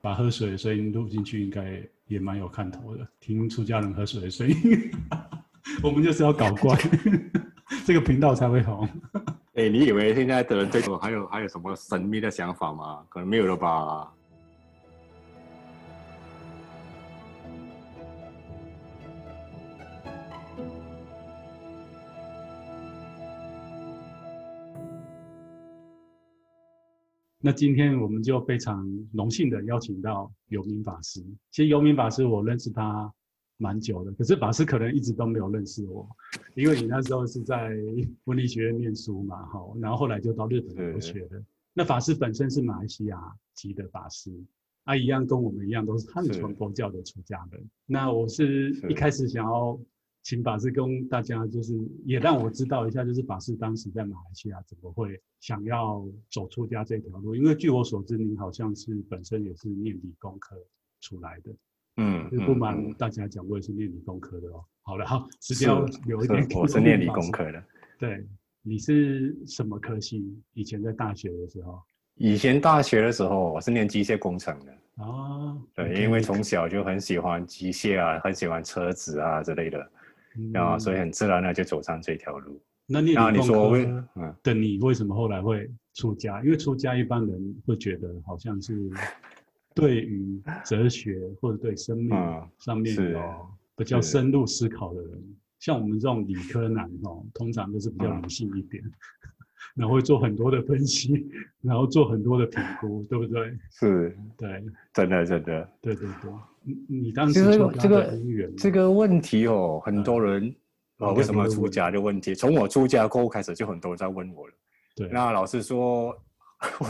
把喝水的声音录进去，应该也蛮有看头的。听出家人喝水的声音，我们就是要搞怪，这个频道才会红。哎、欸，你以为现在的人对我还有还有什么神秘的想法吗？可能没有了吧。那今天我们就非常荣幸的邀请到游明法师。其实游明法师我认识他蛮久的，可是法师可能一直都没有认识我，因为你那时候是在文理学院念书嘛，好，然后后来就到日本留学了。那法师本身是马来西亚籍的法师，啊，一样跟我们一样都是汉传佛教的出家人。那我是一开始想要。请法师跟大家，就是也让我知道一下，就是法师当时在马来西亚怎么会想要走出家这条路？因为据我所知，您好像是本身也是念理工科出来的。嗯，不瞒大家讲，我也是念理工科的哦。好了，好，时间要留一点。我是念理工科的。对，你是什么科系？以前在大学的时候？以前大学的时候，我是念机械工程的。哦，对，okay. 因为从小就很喜欢机械啊，很喜欢车子啊之类的。啊、嗯，所以很自然的就走上这条路。那你说，嗯，的你为什么后来会出家？因为出家一般人会觉得好像是 对于哲学或者对生命上面有比较深入思考的人，嗯、像我们这种理科男哦，通常都是比较理性一点。嗯 然后会做很多的分析，然后做很多的评估，对不对？是，对，真的，真的，对对对。你你当时这个这个这个问题哦，很多人啊，为什么要出家的问题，从我出家过后开始，就很多人在问我了。对，那老实说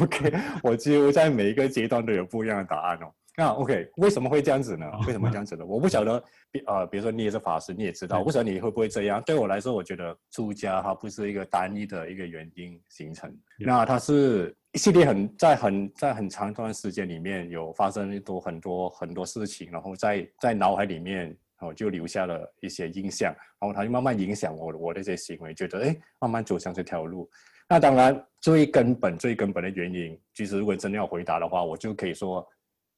，OK，我几乎在每一个阶段都有不一样的答案哦。那 OK，为什么会这样子呢？为什么这样子呢？我不晓得，比呃，比如说你也是法师，你也知道，我不晓得你会不会这样。对我来说，我觉得出家它不是一个单一的一个原因形成，那它是一系列很在很在很长一段时间里面有发生很多很多很多事情，然后在在脑海里面哦就留下了一些印象，然后它就慢慢影响我我的一些行为，觉得哎，慢慢走向这条路。那当然最根本最根本的原因，其实如果真的要回答的话，我就可以说。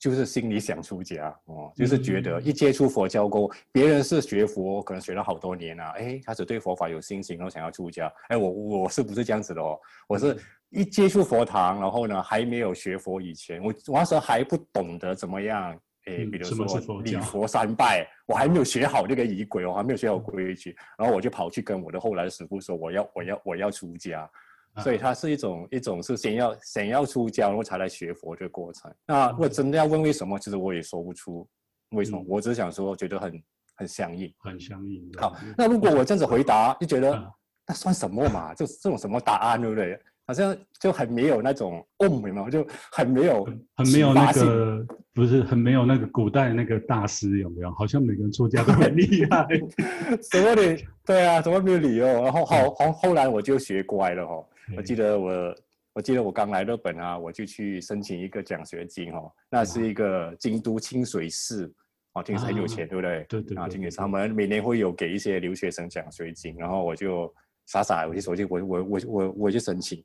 就是心里想出家哦，就是觉得一接触佛教过，别人是学佛，可能学了好多年啊，哎，开始对佛法有信心，然后想要出家。哎，我我是不是这样子的哦？我是一接触佛堂，然后呢，还没有学佛以前，我我那时候还不懂得怎么样，诶，比如说礼佛三拜，我还没有学好这个仪轨，我还没有学好规矩，然后我就跑去跟我的后来的师傅说，我要我要我要出家。所以它是一种一种是先要想要出家，然后才来学佛这个过程。那如果真的要问为什么，其实我也说不出为什么。我只想说，觉得很很相应，很相应。好，那如果我这样子回答，就觉得那算什么嘛？就这种什么答案，对不对？好像就很没有那种哦，没有，就很没有，很没有那个，不是很没有那个古代那个大师有没有？好像每个人作家都很厉害，什么的？对啊，怎么没有理由？然后后后后来我就学乖了哦。我记得我，我记得我刚来日本啊，我就去申请一个奖学金哦，那是一个京都清水寺，哦，听说很有钱，对不对？对对。啊，清水寺他们每年会有给一些留学生奖学金，然后我就傻傻我就手机我我我我我就申请。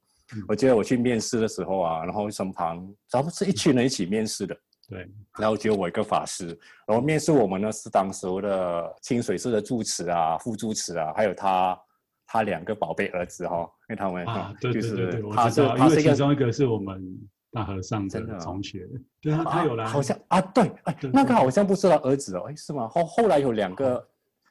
我记得我去面试的时候啊，然后身旁咱们是一群人一起面试的，对。然后只有我一个法师，然后面试我们呢是当时的清水寺的住持啊、副住持啊，还有他。他两个宝贝儿子哈、哦，因为他们啊，对 对对对，他是因为其中一个是我们大和尚的同学，哦、对啊，他有来，好像啊，对，哎，那个好像不是他儿子哦，哎，是吗？后后来有两个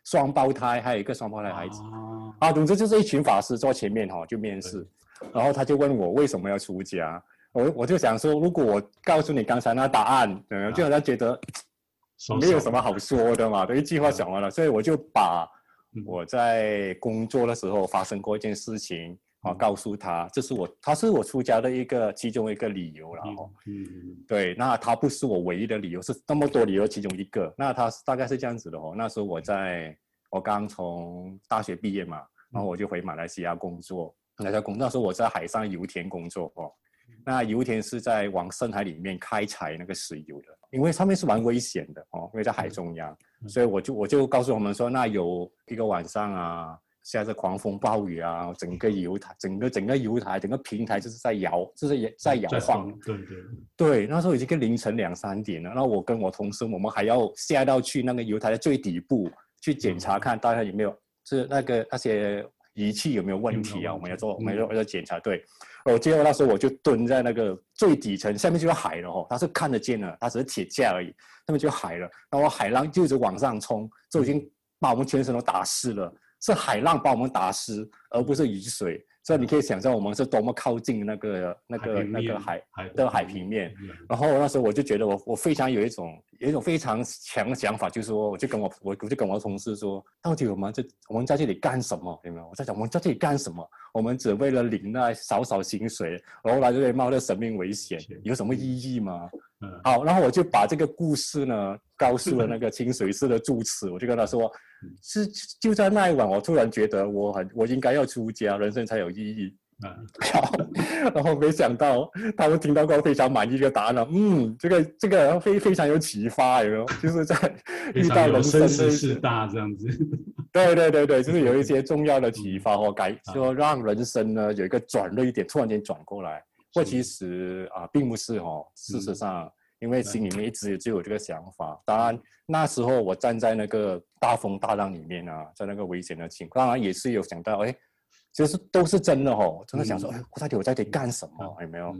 双胞胎，还有一个双胞胎孩子啊，啊，总之就是一群法师坐前面哈、哦，就面试，然后他就问我为什么要出家，我我就想说，如果我告诉你刚才那答案，嗯，就好像觉得没有什么好说的嘛，这一句话讲完了，所以我就把。我在工作的时候发生过一件事情，啊，告诉他，这是我，他是我出家的一个其中一个理由，然后，嗯，对，那他不是我唯一的理由，是那么多理由其中一个，那他大概是这样子的哦。那时候我在，我刚从大学毕业嘛，然后我就回马来西亚工作，来在工作，那时候我在海上油田工作哦。那油田是在往深海里面开采那个石油的，因为上面是蛮危险的哦，因为在海中央，所以我就我就告诉我们说，那有一个晚上啊，下着狂风暴雨啊，整个油台，整个整个油台，整个平台就是在摇，就是也在摇晃。对对对，那时候已经跟凌晨两三点了。然后我跟我同事，我们还要下到去那个油台的最底部去检查，看大家有没有，是那个那些仪器有没有问题啊？我们要做，我们要要检查。对，我记得那时候我就蹲在那个最底层，下面就是海了哦，它是看得见的，它只是铁架而已，下面就海了。然后海浪就一直往上冲，就已经把我们全身都打湿了。是海浪把我们打湿，而不是雨水。所以你可以想象我们是多么靠近那个、那个、那个海的海平面。然后那时候我就觉得我我非常有一种有一种非常强的想法，就是说我就跟我我我就跟我的同事说，到底我们这我们在这里干什么？有没有？我在想我们在这里干什么？我们只为了领那少少薪水，然后来这里冒着生命危险，有什么意义吗？好，然后我就把这个故事呢告诉了那个清水寺的住持，我就跟他说，是就在那一晚，我突然觉得我很我应该要出家，人生才有意义。然后没想到他们听到过非常满意的答案了，嗯，这个这个非非常有启发，有没有？就是在遇到人生的事大这样子。对对对对，就是有一些重要的启发或 改，说让人生呢有一个转捩点，突然间转过来。或其实啊，并不是哦。事实上，因为心里面一直就有这个想法。当然，那时候我站在那个大风大浪里面啊，在那个危险的情况，当然也是有想到，哎，其实都是真的哦。真的想说，哎，我到底我在这里干什么？有没有？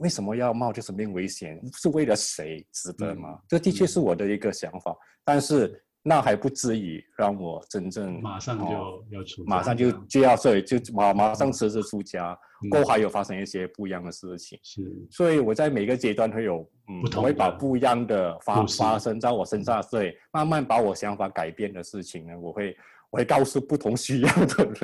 为什么要冒着生命危险？是为了谁？值得吗？这的确是我的一个想法，但是。那还不至于让我真正马上就要出，马上就就要所以就马马上辞职出家，过后还有发生一些不一样的事情。是，所以我在每个阶段会有，嗯，我会把不一样的发发生在我身上，所以慢慢把我想法改变的事情呢，我会我会告诉不同需要的人。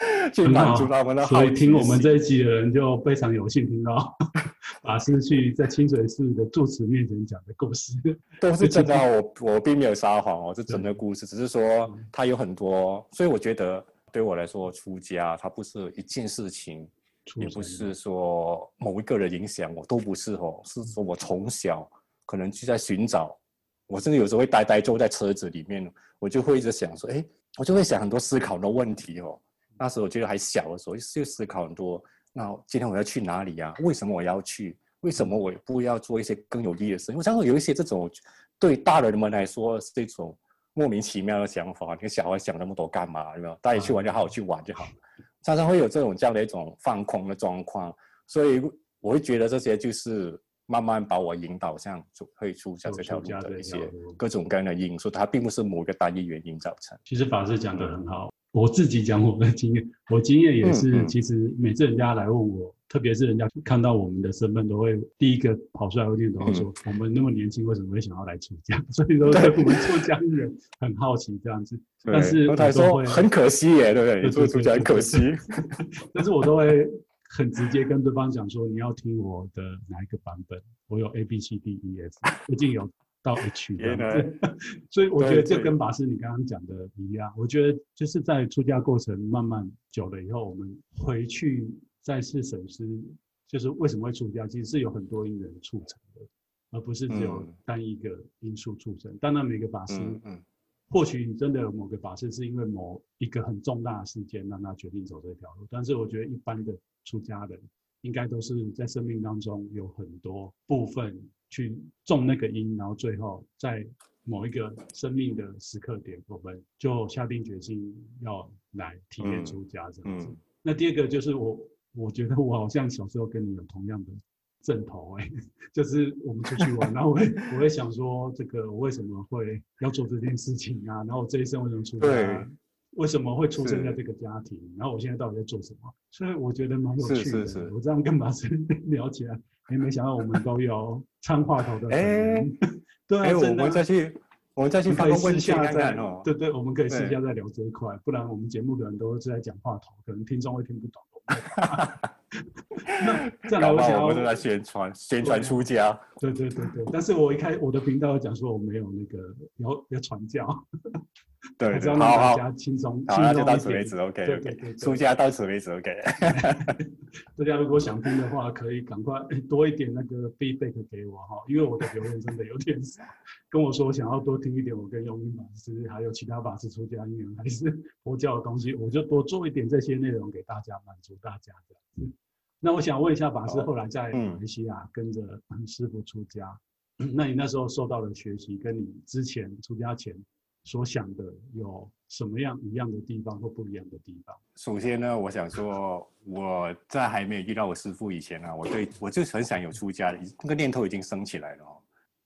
去满足他们的好，所以听我们这一集的人就非常有幸听到 法师去在清水寺的住持面前讲的故事，都是真的。我我并没有撒谎哦，是真的故事，只是说他有很多。所以我觉得对我来说，出家它不是一件事情，也不是说某一个人影响我，都不是哦。是说我从小可能就在寻找，我甚至有时候会呆呆坐在车子里面，我就会一直想说，哎，我就会想很多思考的问题哦。那时候我觉得还小的时候，就思考很多。那今天我要去哪里呀？为什么我要去？为什么我不要做一些更有意义的事因为常常有一些这种对大人们来说是这种莫名其妙的想法。你小孩想那么多干嘛？有没有？大家去玩就好好去玩就好。常常会有这种这样的一种放空的状况，所以我会觉得这些就是慢慢把我引导向会出家这条路的一些各种各样的因素，它并不是某一个单一原因造成。其实法师讲得很好。我自己讲我的经验，我经验也是，其实每次人家来问我，特别是人家看到我们的身份，都会第一个跑出来会念叨说：“嗯、我们那么年轻，为什么会想要来出家？” 所以说，对我们出家人很好奇这样子。但是我都会说很可惜耶，对不对？你做出家很可惜。但是我都会很直接跟对方讲说：“你要听我的哪一个版本？我有 A B C D E F，最近有。”到 H 这样，所以我觉得这跟法师你刚刚讲的一样。我觉得就是在出家过程慢慢久了以后，我们回去再次审视，就是为什么会出家，其实是有很多因缘促成的，而不是只有单一个因素促成。当然，每个法师，或许你真的有某个法师是因为某一个很重大的事件让他决定走这条路，但是我觉得一般的出家人应该都是在生命当中有很多部分。去种那个因，然后最后在某一个生命的时刻点，我们就下定决心要来体验出家这样子。嗯嗯、那第二个就是我，我觉得我好像小时候跟你有同样的阵头哎，就是我们出去玩，然后我会我会想说，这个我为什么会要做这件事情啊？然后我这一生为什么出家？对为什么会出生在这个家庭？然后我现在到底在做什么？所以我觉得蛮有趣的。是是是我这样跟马生聊起来。也没想到我们都有 唱话头的。哎，对啊，我们再去，我们再去发个问下再哦。对对，我们可以私下再聊这一块，不然我们节目的人都是在讲话头，可能听众会听不懂。那再来，我想要我们都在宣传宣传出家。对对对对，但是我一开我的频道讲说我没有那个要要传教，对，还是要让大家轻松，好，那就到此为止，OK，对对对，出家到此为止，OK。大家如果想听的话，可以赶快多一点那个 feedback 给我哈，因为我的留言真的有点少，跟我说想要多听一点我跟永明法师还有其他法师出家因缘还是佛教的东西，我就多做一点这些内容给大家，满足大家这样子。那我想问一下法师，后来在马来西亚跟着师傅出家，嗯，那你那时候受到的学习，跟你之前出家前？所想的有什么样一样的地方或不一样的地方？首先呢，我想说，我在还没有遇到我师傅以前呢、啊，我对我就很想有出家的那个念头已经升起来了哦。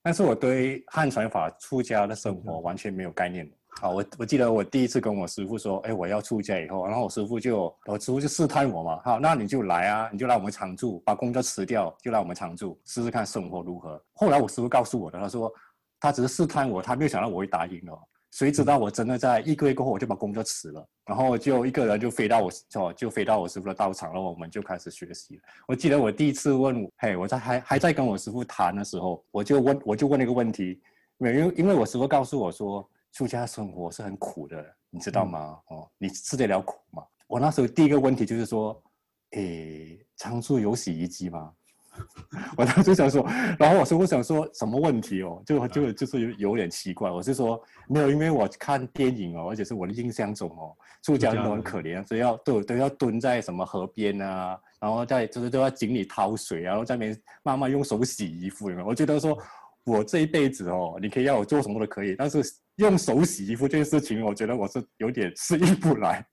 但是我对汉传法出家的生活完全没有概念。好，我我记得我第一次跟我师傅说，哎，我要出家以后，然后我师傅就我师傅就试探我嘛，好，那你就来啊，你就来我们常住，把工作辞掉，就来我们常住，试试看生活如何。后来我师傅告诉我的，他说他只是试探我，他没有想到我会答应哦。谁知道我真的在一个月过后，我就把工作辞了，然后就一个人就飞到我哦，就飞到我师傅的道场，然后我们就开始学习。我记得我第一次问，嘿，我在还还在跟我师傅谈的时候，我就问，我就问了一个问题，因为因为我师傅告诉我说，出家生活是很苦的，你知道吗？嗯、哦，你吃得了苦吗？我那时候第一个问题就是说，诶，常住有洗衣机吗？我当时想说，然后我说我想说什么问题哦，就就就是有有点奇怪。我是说没有，因为我看电影哦，而且是我的印象中哦，住家人都很可怜，所以要都都要蹲在什么河边啊，然后在就是都要井里掏水，然后在那边慢慢用手洗衣服。有没有？我觉得说。我这一辈子哦，你可以要我做什么都可以，但是用手洗衣服这件事情，我觉得我是有点适应不来。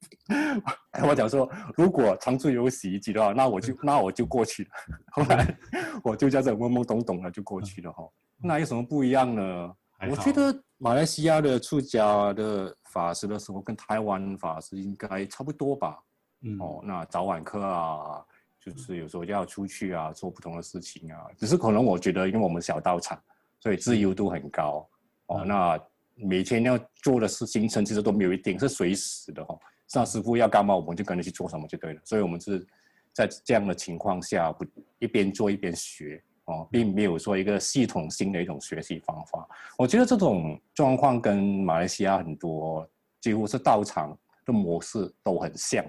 我讲说，如果常住有洗衣机的话，那我就那我就过去了。后来我就这样懵懵懂懂的就过去了哈。那有什么不一样呢？我觉得马来西亚的出家的法师的时候跟台湾法师应该差不多吧。嗯。哦，那早晚课啊，就是有时候要出去啊，做不同的事情啊。只是可能我觉得，因为我们小道场。所以自由度很高，哦，那每天要做的事行程其实都没有一定，是随时的哈。上师傅要干嘛，我们就跟着去做什么就对了。所以我们是在这样的情况下，不一边做一边学哦，并没有说一个系统性的一种学习方法。我觉得这种状况跟马来西亚很多几乎是道场的模式都很像，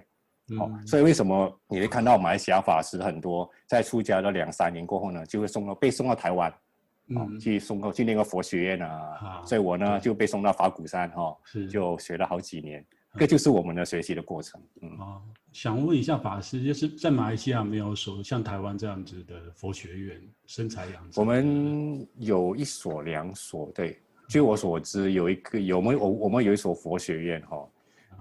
哦，所以为什么你会看到马来西亚法师很多在出家的两三年过后呢，就会送到被送到台湾。嗯，去送过去那个佛学院啊，啊所以我呢就被送到法鼓山哈、哦，就学了好几年，这就是我们的学习的过程。嗯，啊，想问一下法师，就是在马来西亚没有所像台湾这样子的佛学院，身材养生。我们有一所两所，对，据我所知有一个有没有我我们有一所佛学院哈、哦，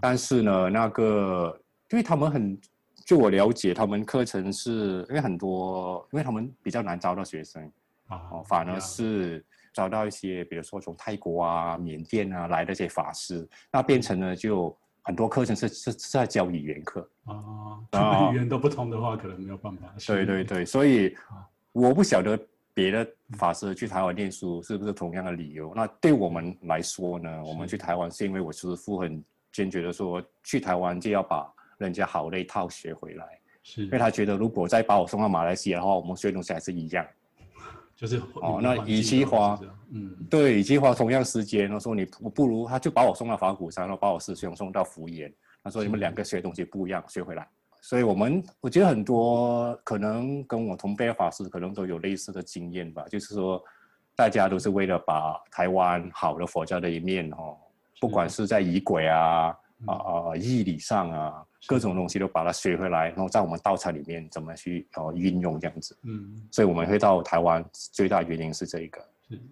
但是呢那个因为他们很，据我了解，他们课程是因为很多，因为他们比较难招到学生。哦，反而是找到一些，比如说从泰国啊、缅甸啊来的这些法师，那变成了就很多课程是是是在教语言课 啊，语言都不通的话，可能没有办法。对对对，所以我不晓得别的法师去台湾念书是不是同样的理由。那对我们来说呢，我们去台湾是因为我师父很坚决的说，去台湾就要把人家好那一套学回来，是因为他觉得如果再把我送到马来西亚的话，我们学的东西还是一样。就是哦，那与其花，嗯，对，与其花同样时间，他说你不不如他就把我送到法鼓山，然后把我师兄送到福岩，他说你们两个学东西不一样，学回来。所以我们我觉得很多可能跟我同辈的法师可能都有类似的经验吧，就是说大家都是为了把台湾好的佛教的一面哦，不管是在仪轨啊。啊啊！义理上啊，各种东西都把它学回来，然后在我们道场里面怎么去哦运用这样子。嗯，所以我们会到台湾，最大原因是这一个。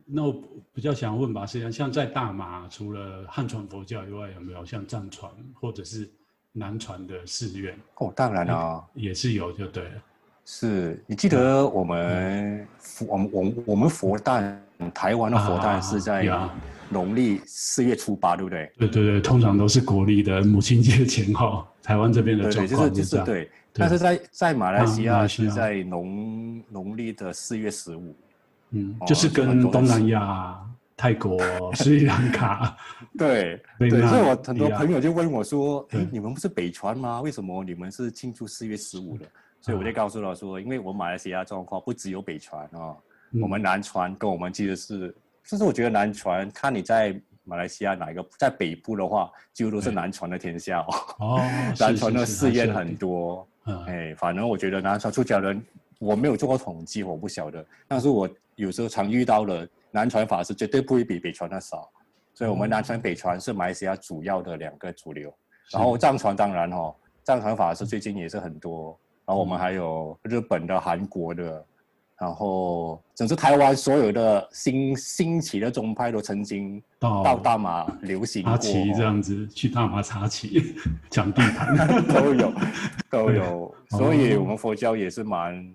那我比较想问吧，实际上像在大马，除了汉传佛教以外，有没有像藏传或者是南传的寺院？哦，当然啊，也是有，就对了。是你记得我们佛，我们我我们佛诞，台湾的佛诞是在。农历四月初八，对不对？对对对，通常都是国历的母亲节前后。台湾这边的状况就是就是对，对，但是在在马来西亚是在农农历的四月十五。嗯，就是跟东南亚、泰国、斯里兰卡。对对，所以我很多朋友就问我说：“哎，你们不是北传吗？为什么你们是庆祝四月十五的？”所以我就告诉他说：“因为我马来西亚状况不只有北传啊，我们南传跟我们其实是。”就是我觉得南传，看你在马来西亚哪一个在北部的话，几乎都是南传的天下哦。哦，南传的寺院很多。嗯，哎，反正我觉得南传出家人，我没有做过统计，我不晓得。但是我有时候常遇到了南传法师，绝对不会比北传的少。所以，我们南传、北传是马来西亚主要的两个主流。然后藏传当然哈、哦，藏传法师最近也是很多。然后我们还有日本的、韩国的。然后，整个台湾所有的新兴起的宗派都曾经到大马流行过，插旗这样子去大马插旗 抢地盘 都有 都有，所以我们佛教也是蛮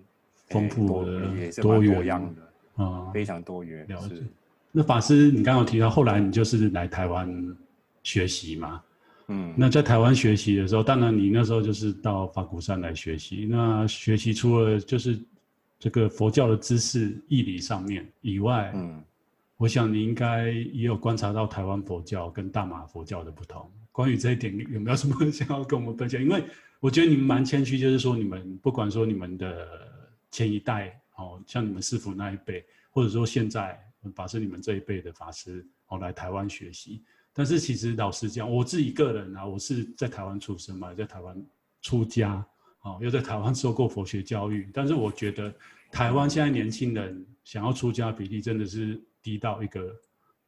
丰富的，也是蛮多样的啊，非常多元。了解。那法师，你刚刚有提到，后来你就是来台湾学习嘛？嗯，那在台湾学习的时候，当然你那时候就是到法鼓山来学习。那学习除了就是。这个佛教的知识、义理上面以外，嗯，我想你应该也有观察到台湾佛教跟大马佛教的不同。关于这一点，有没有什么想要跟我们分享？因为我觉得你们蛮谦虚，就是说你们不管说你们的前一代，哦，像你们师父那一辈，或者说现在法师你们这一辈的法师，哦，来台湾学习。但是其实老实讲，我自己个人啊，我是在台湾出生嘛，在台湾出家。哦，又在台湾受过佛学教育，但是我觉得台湾现在年轻人想要出家比例真的是低到一个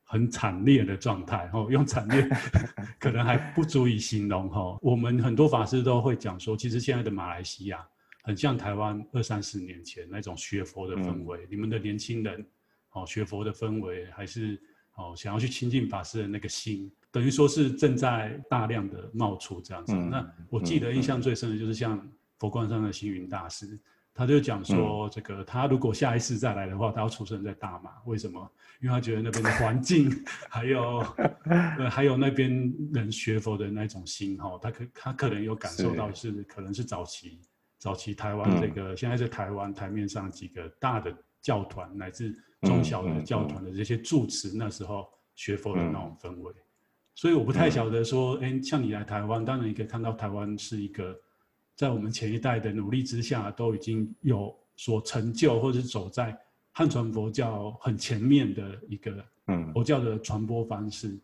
很惨烈的状态。哦，用惨烈 可能还不足以形容。哈，我们很多法师都会讲说，其实现在的马来西亚很像台湾二三十年前那种学佛的氛围。嗯、你们的年轻人，哦，学佛的氛围还是哦，想要去亲近法师的那个心，等于说是正在大量的冒出这样子。嗯、那我记得印象最深的就是像。佛光山的星云大师，他就讲说，这个他如果下一次再来的话，他要出生在大马，为什么？因为他觉得那边的环境，还有，呃，还有那边人学佛的那种心，哈，他可他可能有感受到是，是可能是早期早期台湾这个，现在在台湾台面上几个大的教团，乃至中小的教团的这些住持，那时候学佛的那种氛围。所以我不太晓得说，哎，像你来台湾，当然你可以看到台湾是一个。在我们前一代的努力之下，都已经有所成就，或者是走在汉传佛教很前面的一个佛教的传播方式。嗯、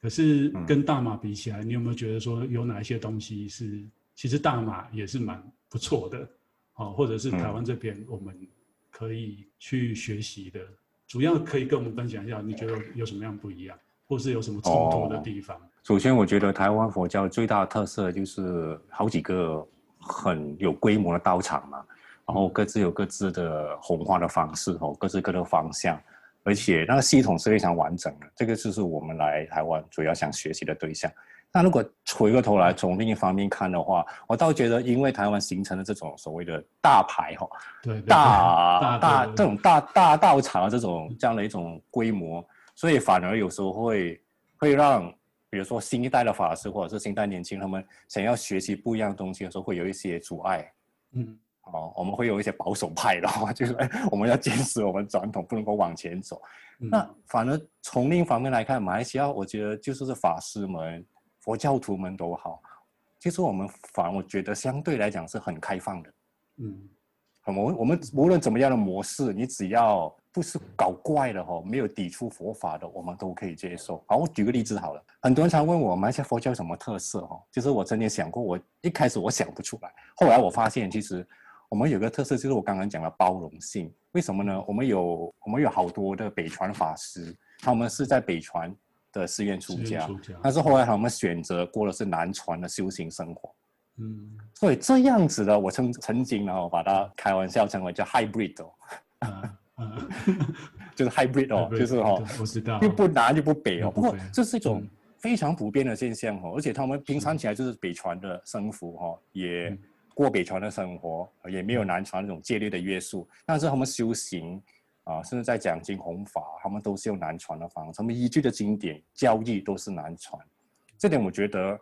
可是跟大马比起来，你有没有觉得说有哪一些东西是其实大马也是蛮不错的？哦，或者是台湾这边我们可以去学习的？主要可以跟我们分享一下，你觉得有什么样不一样，或是有什么冲突的地方？哦、首先，我觉得台湾佛教最大的特色就是好几个。很有规模的道场嘛，然后各自有各自的弘化的方式哦，各自各的方向，而且那个系统是非常完整的。这个就是我们来台湾主要想学习的对象。那如果回过头来从另一方面看的话，我倒觉得，因为台湾形成了这种所谓的大牌哈，对，大 大这种大大道场的这种这样的一种规模，所以反而有时候会会让。比如说新一代的法师或者是新一代年轻，他们想要学习不一样的东西的时候，会有一些阻碍。嗯，哦，我们会有一些保守派的话，就是哎，我们要坚持我们传统，不能够往前走。嗯、那反而从另一方面来看，马来西亚，我觉得就是法师们、佛教徒们都好，其实我们反而我觉得相对来讲是很开放的。嗯，我们我们无论怎么样的模式，你只要。不是搞怪的哈，没有抵触佛法的，我们都可以接受。好，我举个例子好了。很多人常问我，马来西亚佛教有什么特色哈？其实我曾经想过，我一开始我想不出来，后来我发现，其实我们有个特色，就是我刚刚讲的包容性。为什么呢？我们有我们有好多的北传法师，他们是在北传的寺院出家，出家但是后来他们选择过的是南传的修行生活。嗯，所以这样子的，我曾曾经呢，我把它开玩笑称为叫 hybrid。就是 hybrid 哦，就是哈，我知道，又不南又不北哦。不过这是一种非常普遍的现象哦，而且他们平常起来就是北船的生活哈，也过北船的生活，也没有南船那种戒律的约束。但是他们修行啊，甚至在讲经弘法，他们都是用南传的方式，他们依据的经典教义都是南传。这点我觉得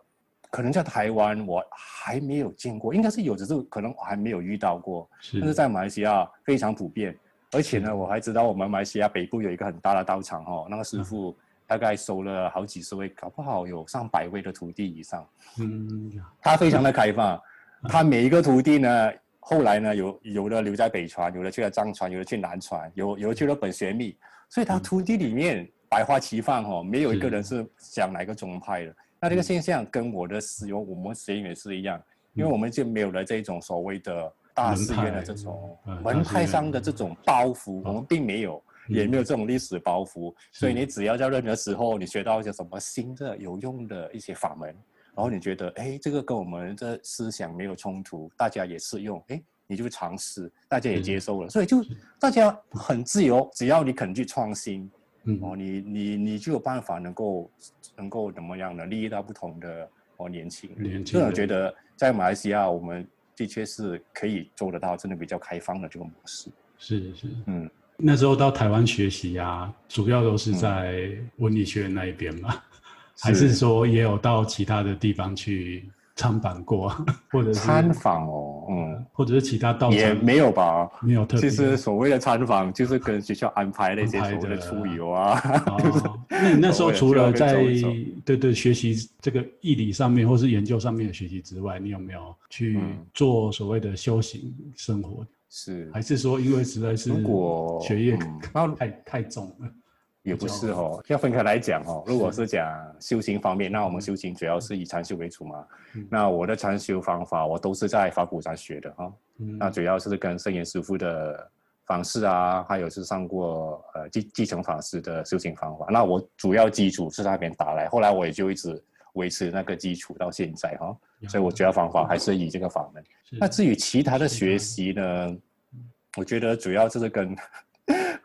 可能在台湾我还没有见过，应该是有，只是可能我还没有遇到过。但是在马来西亚非常普遍。而且呢，我还知道我们马来西亚北部有一个很大的道场哦，那个师傅大概收了好几十位，搞不好有上百位的徒弟以上。嗯，他非常的开放，他每一个徒弟呢，后来呢有有的留在北传，有的去了藏传，有的去南传，有有的去了本学密，所以他徒弟里面百花齐放哦，没有一个人是。讲哪个宗派的。那这个现象跟我的使用我们实验也是一样，因为我们就没有了这种所谓的大寺院的这种门派上的这种包袱，我们并没有，也没有这种历史包袱，所以你只要在任何时候你学到一些什么新的有用的一些法门，然后你觉得哎，这个跟我们的思想没有冲突，大家也适用，哎。你就尝试，大家也接受了，所以就大家很自由，只要你肯去创新，嗯，哦，你你你就有办法能够能够怎么样呢？利益到不同的哦年轻人，年轻人，所以我觉得在马来西亚，我们的确是可以做得到，真的比较开放的这个模式。是是，嗯，那时候到台湾学习啊，主要都是在文理学院那一边嘛，嗯，还是说也有到其他的地方去？参访过，或者是参访哦，嗯，或者是其他道场也没有吧，没有特别。其实所谓的参访，就是跟学校安排那些所谓的出游啊。哦，那你那时候除了在对对学习这个义理上面，或是研究上面的学习之外，你有没有去做所谓的修行生活？是，还是说因为实在是如果学业太太重了？也不是哦，要分开来讲哦。如果是讲修行方面，那我们修行主要是以禅修为主嘛。嗯、那我的禅修方法，我都是在法鼓山学的哈、哦。嗯、那主要是跟圣严师傅的方式啊，还有是上过呃继继承法师的修行方法。那我主要基础是那边打来，后来我也就一直维持那个基础到现在哈、哦。所以我主要方法还是以这个法门。那至于其他的学习呢，我觉得主要就是跟。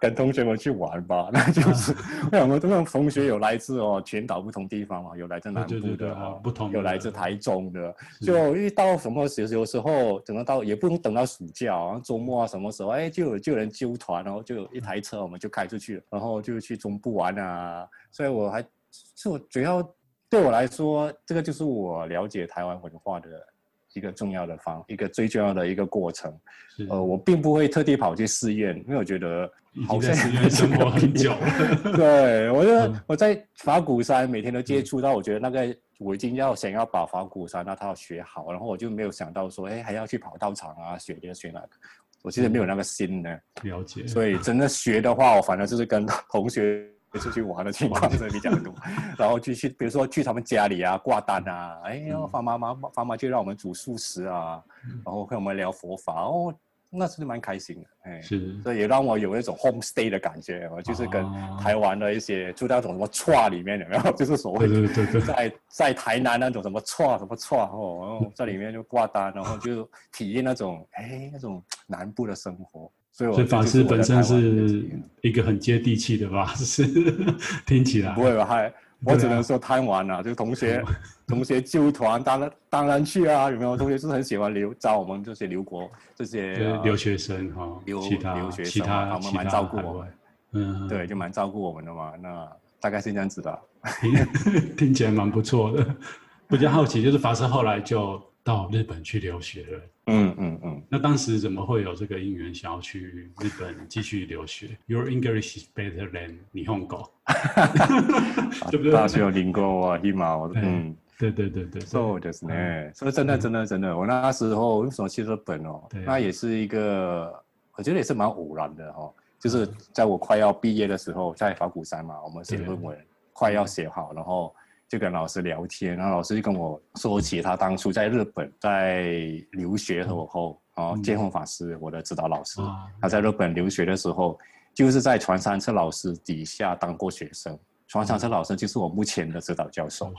跟同学们去玩吧，那就是为什么这种同学有来自哦全岛不同地方嘛，有来自南部的，不同，有来自台中的，就遇到什么时有时候等到到也不能等到暑假，周末啊什么时候哎就有就有人揪团，然后就有一台车我们就开出去了，然后就去中部玩啊，所以我还是我主要对我来说，这个就是我了解台湾文化的。一个重要的方，一个最重要的一个过程。呃，我并不会特地跑去试验，因为我觉得好像试验生活很久了。对，我觉得我在法鼓山每天都接触到，我觉得那个我已经要想要把法鼓山那套学好，然后我就没有想到说，哎，还要去跑道场啊，学这个学那个，我其实没有那个心呢。了解。所以真的学的话，我反正就是跟同学。出去玩的情况 是比较多，然后就去，比如说去他们家里啊挂单啊，哎呦，方妈妈方妈就让我们煮素食啊，然后跟我们聊佛法哦，那是蛮开心的，哎，是，所以也让我有一种 home stay 的感觉，我就是跟台湾的一些住在那种什么串里面有没有？就是所谓的在在台南那种什么串什么串哦，然后在里面就挂单，然后就体验那种哎那种南部的生活。所以，所以法师本身是一个很接地气的法师，听起来不会吧？嗨，我只能说贪玩了，就同学 同学揪团，当然当然去啊，有没有？同学是很喜欢留找我们这些留国这些留学生哈，留留学生，他们蛮照顾我们，嗯，对，就蛮照顾我们的嘛。那大概是这样子的，听 听起来蛮不错的。比较好奇，就是法师后来就到日本去留学了。嗯嗯嗯，那当时怎么会有这个因缘想要去日本继续留学？Your English is better than 日本语，对不对？大学有听过啊，起码嗯，对对对对，そうですね。所以真的真的真的，我那时候为什么去日本哦？那也是一个，我觉得也是蛮偶然的哈。就是在我快要毕业的时候，在法鼓山嘛，我们写论文快要写好，然后。 就跟老师聊天，然后老师就跟我说起他当初在日本在留学的时候，啊，见辉法师，我的指导老师，他在日本留学的时候，就是在传三彻老师底下当过学生。传三彻老师就是我目前的指导教授。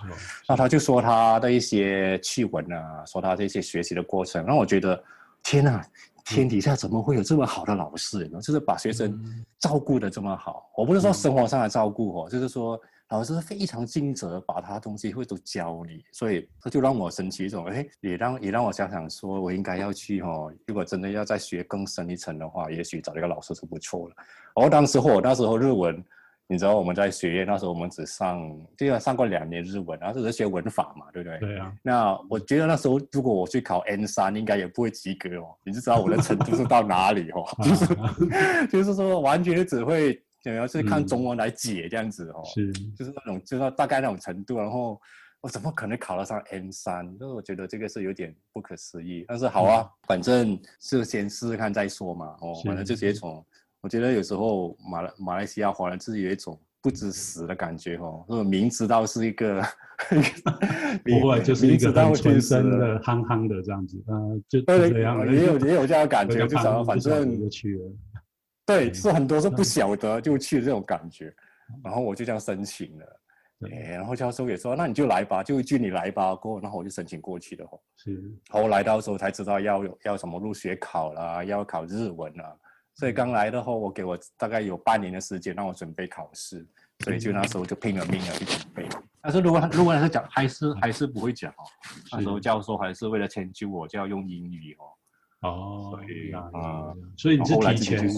那他就说他的一些趣闻啊，说他这些学习的过程，让我觉得天哪，天底下怎么会有这么好的老师呢？就是把学生照顾的这么好。我不是说生活上的照顾哦，就是说。老师非常尽责，把他东西会都教你，所以他就让我升起一种，哎，也让也让我想想，说我应该要去哦。如果真的要再学更深一层的话，也许找一个老师是不错的。然后当时我那时候日文，你知道我们在学院那时候我们只上，就要上过两年日文，然后只是学文法嘛，对不对？对啊。那我觉得那时候如果我去考 N 三，应该也不会及格哦。你就知道我的程度是到哪里哦，就是 就是说完全只会。主要是看中文来解这样子哦，是，就是那种，就是大概那种程度，然后我怎么可能考得上 M 三？就是我觉得这个是有点不可思议。但是好啊，反正是先试试看再说嘛。哦，反正就是一种，我觉得有时候马来马来西亚华人自己有一种不知死的感觉哦，是明知道是一个，不会就是一个很纯真的、憨憨的这样子，呃，就这样，也有 也有这样的感觉，就想反正就去了。对，是很多是不晓得就去这种感觉，然后我就这样申请了。哎，然后教授也说，那你就来吧，就一句你来吧，过后然后我就申请过去的。是，后来到时候才知道要要什么入学考啦，要考日文啦。所以刚来的话，我给我大概有半年的时间让我准备考试，所以就那时候就拼了命的去准备。但是如果如果他是讲，还是还是不会讲哦。那时候教授还是为了迁就我，就要用英语哦。哦，所以啊，所以你是提前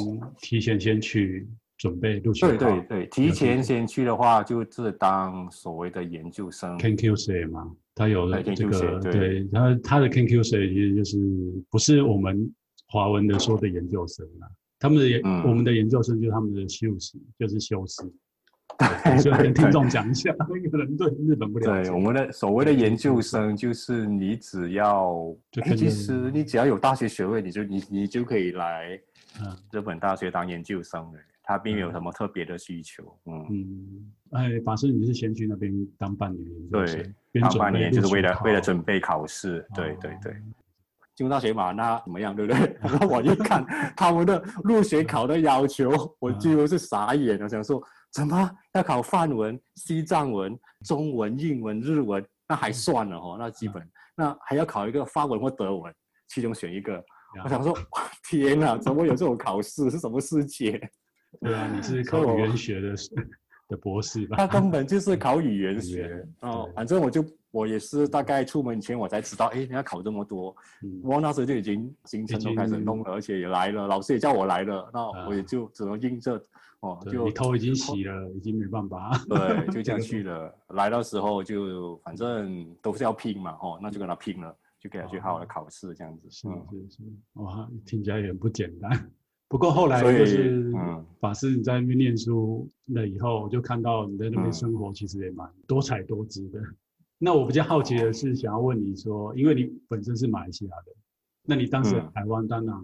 提前先去。准备入学？对对对，提前先去的话，就是当所谓的研究生。KenkyuSei 嘛，他有这个，对，然后他的 KenkyuSei 其实就是不是我们华文的说的研究生啊，他们的研，我们的研究生就是他们的修士，就是修士。所以 跟听众讲一下，可能对日本不了解。对，我们的所谓的研究生，就是你只要，其实你只要有大学学位，你就你你就可以来日本大学当研究生的。他并没有什么特别的需求，嗯嗯，哎，法师，你是先去那边当半年，对，当半年就是为了为了准备考试，对对对。进入大学嘛，那怎么样，对不对？然后我一看他们的入学考的要求，我几乎是傻眼了，想说怎么要考范文、西藏文、中文、英文、日文，那还算了哦，那基本，那还要考一个法文或德文，其中选一个。我想说，天哪，怎么会有这种考试？是什么世界？对啊，你是 考语言学的 的博士吧？他根本就是考语言学哦。反正我就我也是大概出门前我才知道，哎，你要考这么多。我那时候就已经行程都开始弄了，而且也来了，老师也叫我来了，那我也就只能硬着。哦，就你头已经洗了，已经没办法。对，就这样去了。来到时候就反正都是要拼嘛，哦，那就跟他拼了，就给他去好好的考试这样子。是是是，哇，听起来也不简单。不过后来就是法师你在那边念书了以后，我就看到你在那边生活其实也蛮多彩多姿的。那我比较好奇的是，想要问你说，因为你本身是马来西亚的，那你当时台湾当然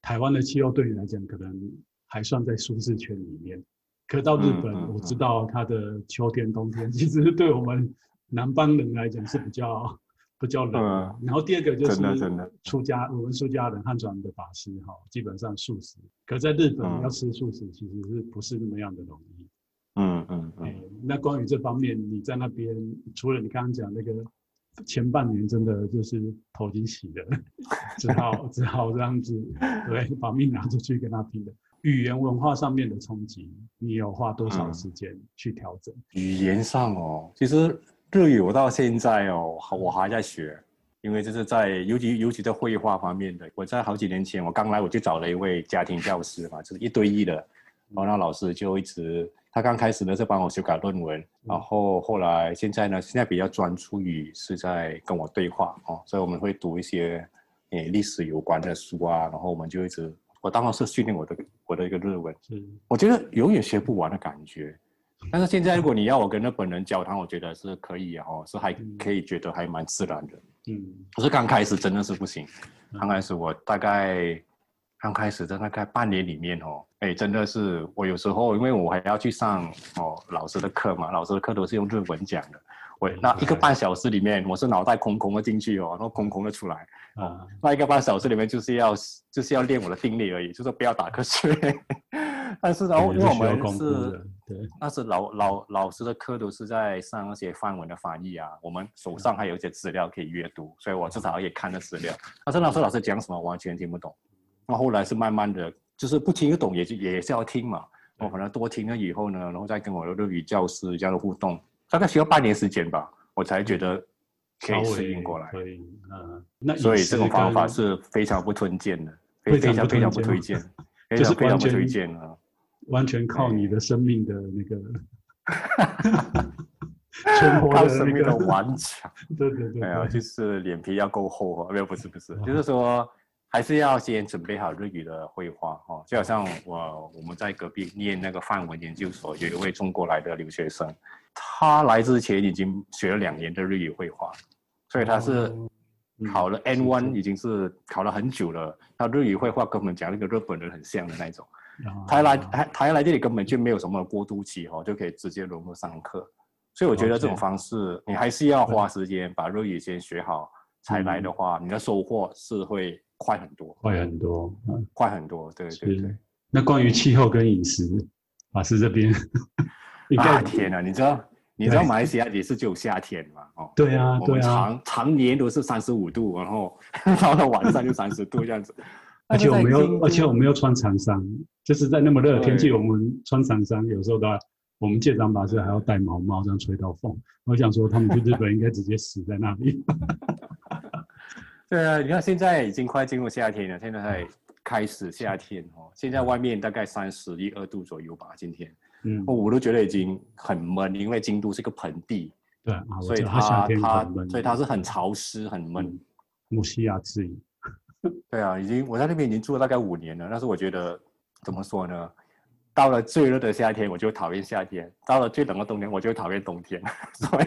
台湾的气候对你来讲可能还算在舒适圈里面，可到日本我知道它的秋天冬天其实对我们南方人来讲是比较。比较冷，嗯、然后第二个就是出家，我们出家人汉传的法师哈，基本上素食。可在日本要吃素食，其实是不是那么样的容易？嗯嗯嗯、欸。那关于这方面，你在那边除了你刚刚讲那个前半年，真的就是头已经洗了，只好只好这样子，对，把命拿出去跟他拼的。语言文化上面的冲击，你有花多少时间去调整？嗯、语言上哦，其实。日语我到现在哦，我还在学，因为就是在尤其尤其在绘画方面的。我在好几年前我刚来，我就找了一位家庭教师嘛，就是一对一的，然后那老师就一直，他刚开始呢是帮我修改论文，然后后来现在呢，现在比较专注于是在跟我对话哦，所以我们会读一些诶历史有关的书啊，然后我们就一直，我当然是训练我的我的一个日文，嗯我觉得永远学不完的感觉。但是现在，如果你要我跟日本人交谈，我觉得是可以哦，是还可以觉得还蛮自然的。嗯，可是刚开始真的是不行。刚开始我大概刚开始的大概半年里面哦，哎，真的是我有时候因为我还要去上哦老师的课嘛，老师的课都是用日文讲的。我那一个半小时里面，我是脑袋空空的进去哦，然后空空的出来。啊，那一个半小时里面就是要就是要练我的定力而已，就是不要打瞌睡。但是然后因为我们是，对那是老老老师的课都是在上那些范文的翻译啊，我们手上还有一些资料可以阅读，所以我至少也看了资料。但是那时候老师讲什么完全听不懂，那后来是慢慢的就是不听得懂也就也是要听嘛。我可能多听了以后呢，然后再跟我的日语教师这样的互动，大概需要半年时间吧，我才觉得可以适应过来。所以这种方法是非常不推荐的，非常非常不推荐，就是非常不推荐啊。完全靠你的生命的那个，靠生命的顽强。对对对，没有，就是脸皮要够厚。没有，不是不是，就是说还是要先准备好日语的绘画哦。就好像我我们在隔壁念那个范文研究所，有一位中国来的留学生，他来之前已经学了两年的日语绘画，所以他是考了 N one，已经是考了很久了。他日语绘画跟我们讲那个日本人很像的那种。他来他他来这里根本就没有什么过渡期哦，就可以直接融入上课。所以我觉得这种方式，你还是要花时间把日语先学好，才来的话，你的收获是会快很多，快很多，快很多。对对对。那关于气候跟饮食，法师这边，夏天啊，你知道你知道马来西亚也是只有夏天嘛？哦，对啊，我们常常年都是三十五度，然后 到了晚上就三十度这样子。而且我们又而且我们又穿长衫，就是在那么热的天气，我们穿长衫，有时候都要。我们借长法师还要戴毛帽，这样吹到风。我想说，他们去日本应该直接死在那里。对啊，你看现在已经快进入夏天了，现在才开始夏天哦。现在外面大概三十一二度左右吧，今天。嗯，我都觉得已经很闷，因为京都是个盆地。对，所以它它所以它是很潮湿很闷。木西亚之音。对啊，已经我在那边已经住了大概五年了，但是我觉得怎么说呢？到了最热的夏天，我就讨厌夏天；到了最冷的冬天，我就讨厌冬天。所以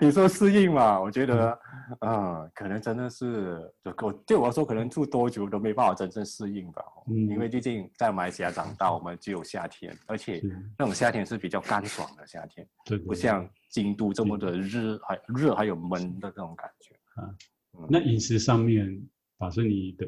你说适应嘛？我觉得，嗯，呃、可能真的是，就我对我来说，可能住多久都没办法真正适应吧。嗯，因为毕竟在马来西亚长大，我们只有夏天，而且那种夏天是比较干爽的夏天，对，不像京都这么的热，还热还有闷的这种感觉。啊，嗯、那饮食上面，法师你的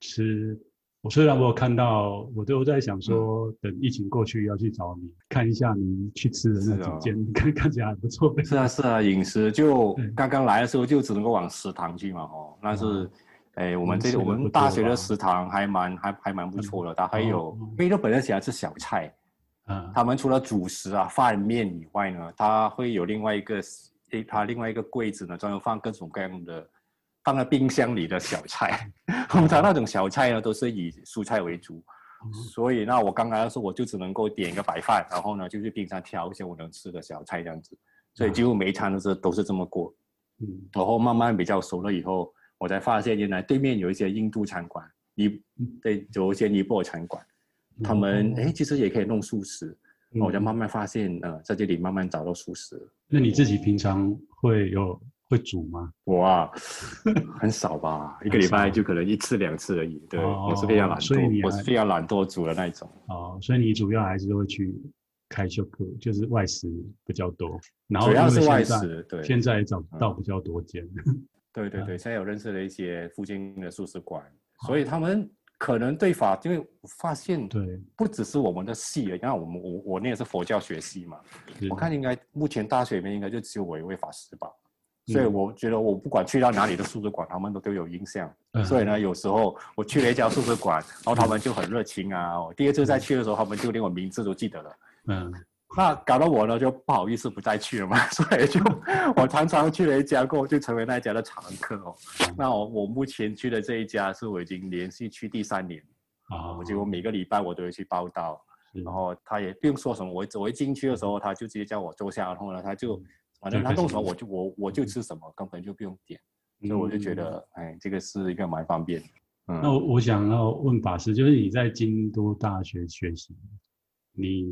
吃。我虽然我有看到，我都在想说，等疫情过去要去找你看一下你去吃的那几间，看看起来还不错。是啊是啊，饮食就刚刚来的时候就只能够往食堂去嘛哦。但是，哎，我们这我们大学的食堂还蛮还还蛮不错的，它还有，因为它本身喜欢吃小菜，嗯，他们除了主食啊饭面以外呢，它会有另外一个，诶，它另外一个柜子呢，专门放各种各样的。放在冰箱里的小菜，通常那种小菜呢都是以蔬菜为主，嗯、所以那我刚来的时候我就只能够点一个白饭，然后呢就去冰箱挑一些我能吃的小菜这样子，所以几乎每一餐都是都是这么过。嗯，然后慢慢比较熟了以后，我才发现原来对面有一些印度餐馆，尼对有一些尼泊尔餐馆，他们哎其实也可以弄素食，嗯、我就慢慢发现呃在这里慢慢找到素食。那你自己平常会有？会煮吗？我啊，很少吧，一个礼拜就可能一次两次而已。对，哦、我是非常懒惰，所以你我是非常懒惰煮的那一种。哦，所以你主要还是会去开修课，就是外食比较多。然后主要是外食，对。现在也找不到比较多间。对对对，现在有认识了一些附近的素食馆，所以他们可能对法，因为发现对，不只是我们的系，你看我们我我那个是佛教学系嘛，我看应该目前大学里面应该就只有我一位法师吧。所以我觉得我不管去到哪里的素食馆，他们都都有印象。嗯、所以呢，有时候我去了一家素食馆，然后他们就很热情啊。我第二次再去的时候，他们就连我名字都记得了。嗯，那搞得我呢就不好意思不再去了嘛。所以就我常常去了一家过后，就成为那一家的常客哦。那我我目前去的这一家是我已经连续去第三年啊。我就每个礼拜我都会去报到，然后他也不用说什么，我我一进去的时候，他就直接叫我坐下，然后呢他就。反正他动什么我就我我就吃什么，根本就不用点，所以我就觉得，哎，这个是一个蛮方便的。嗯，那我我想要问法师，就是你在京都大学学习，你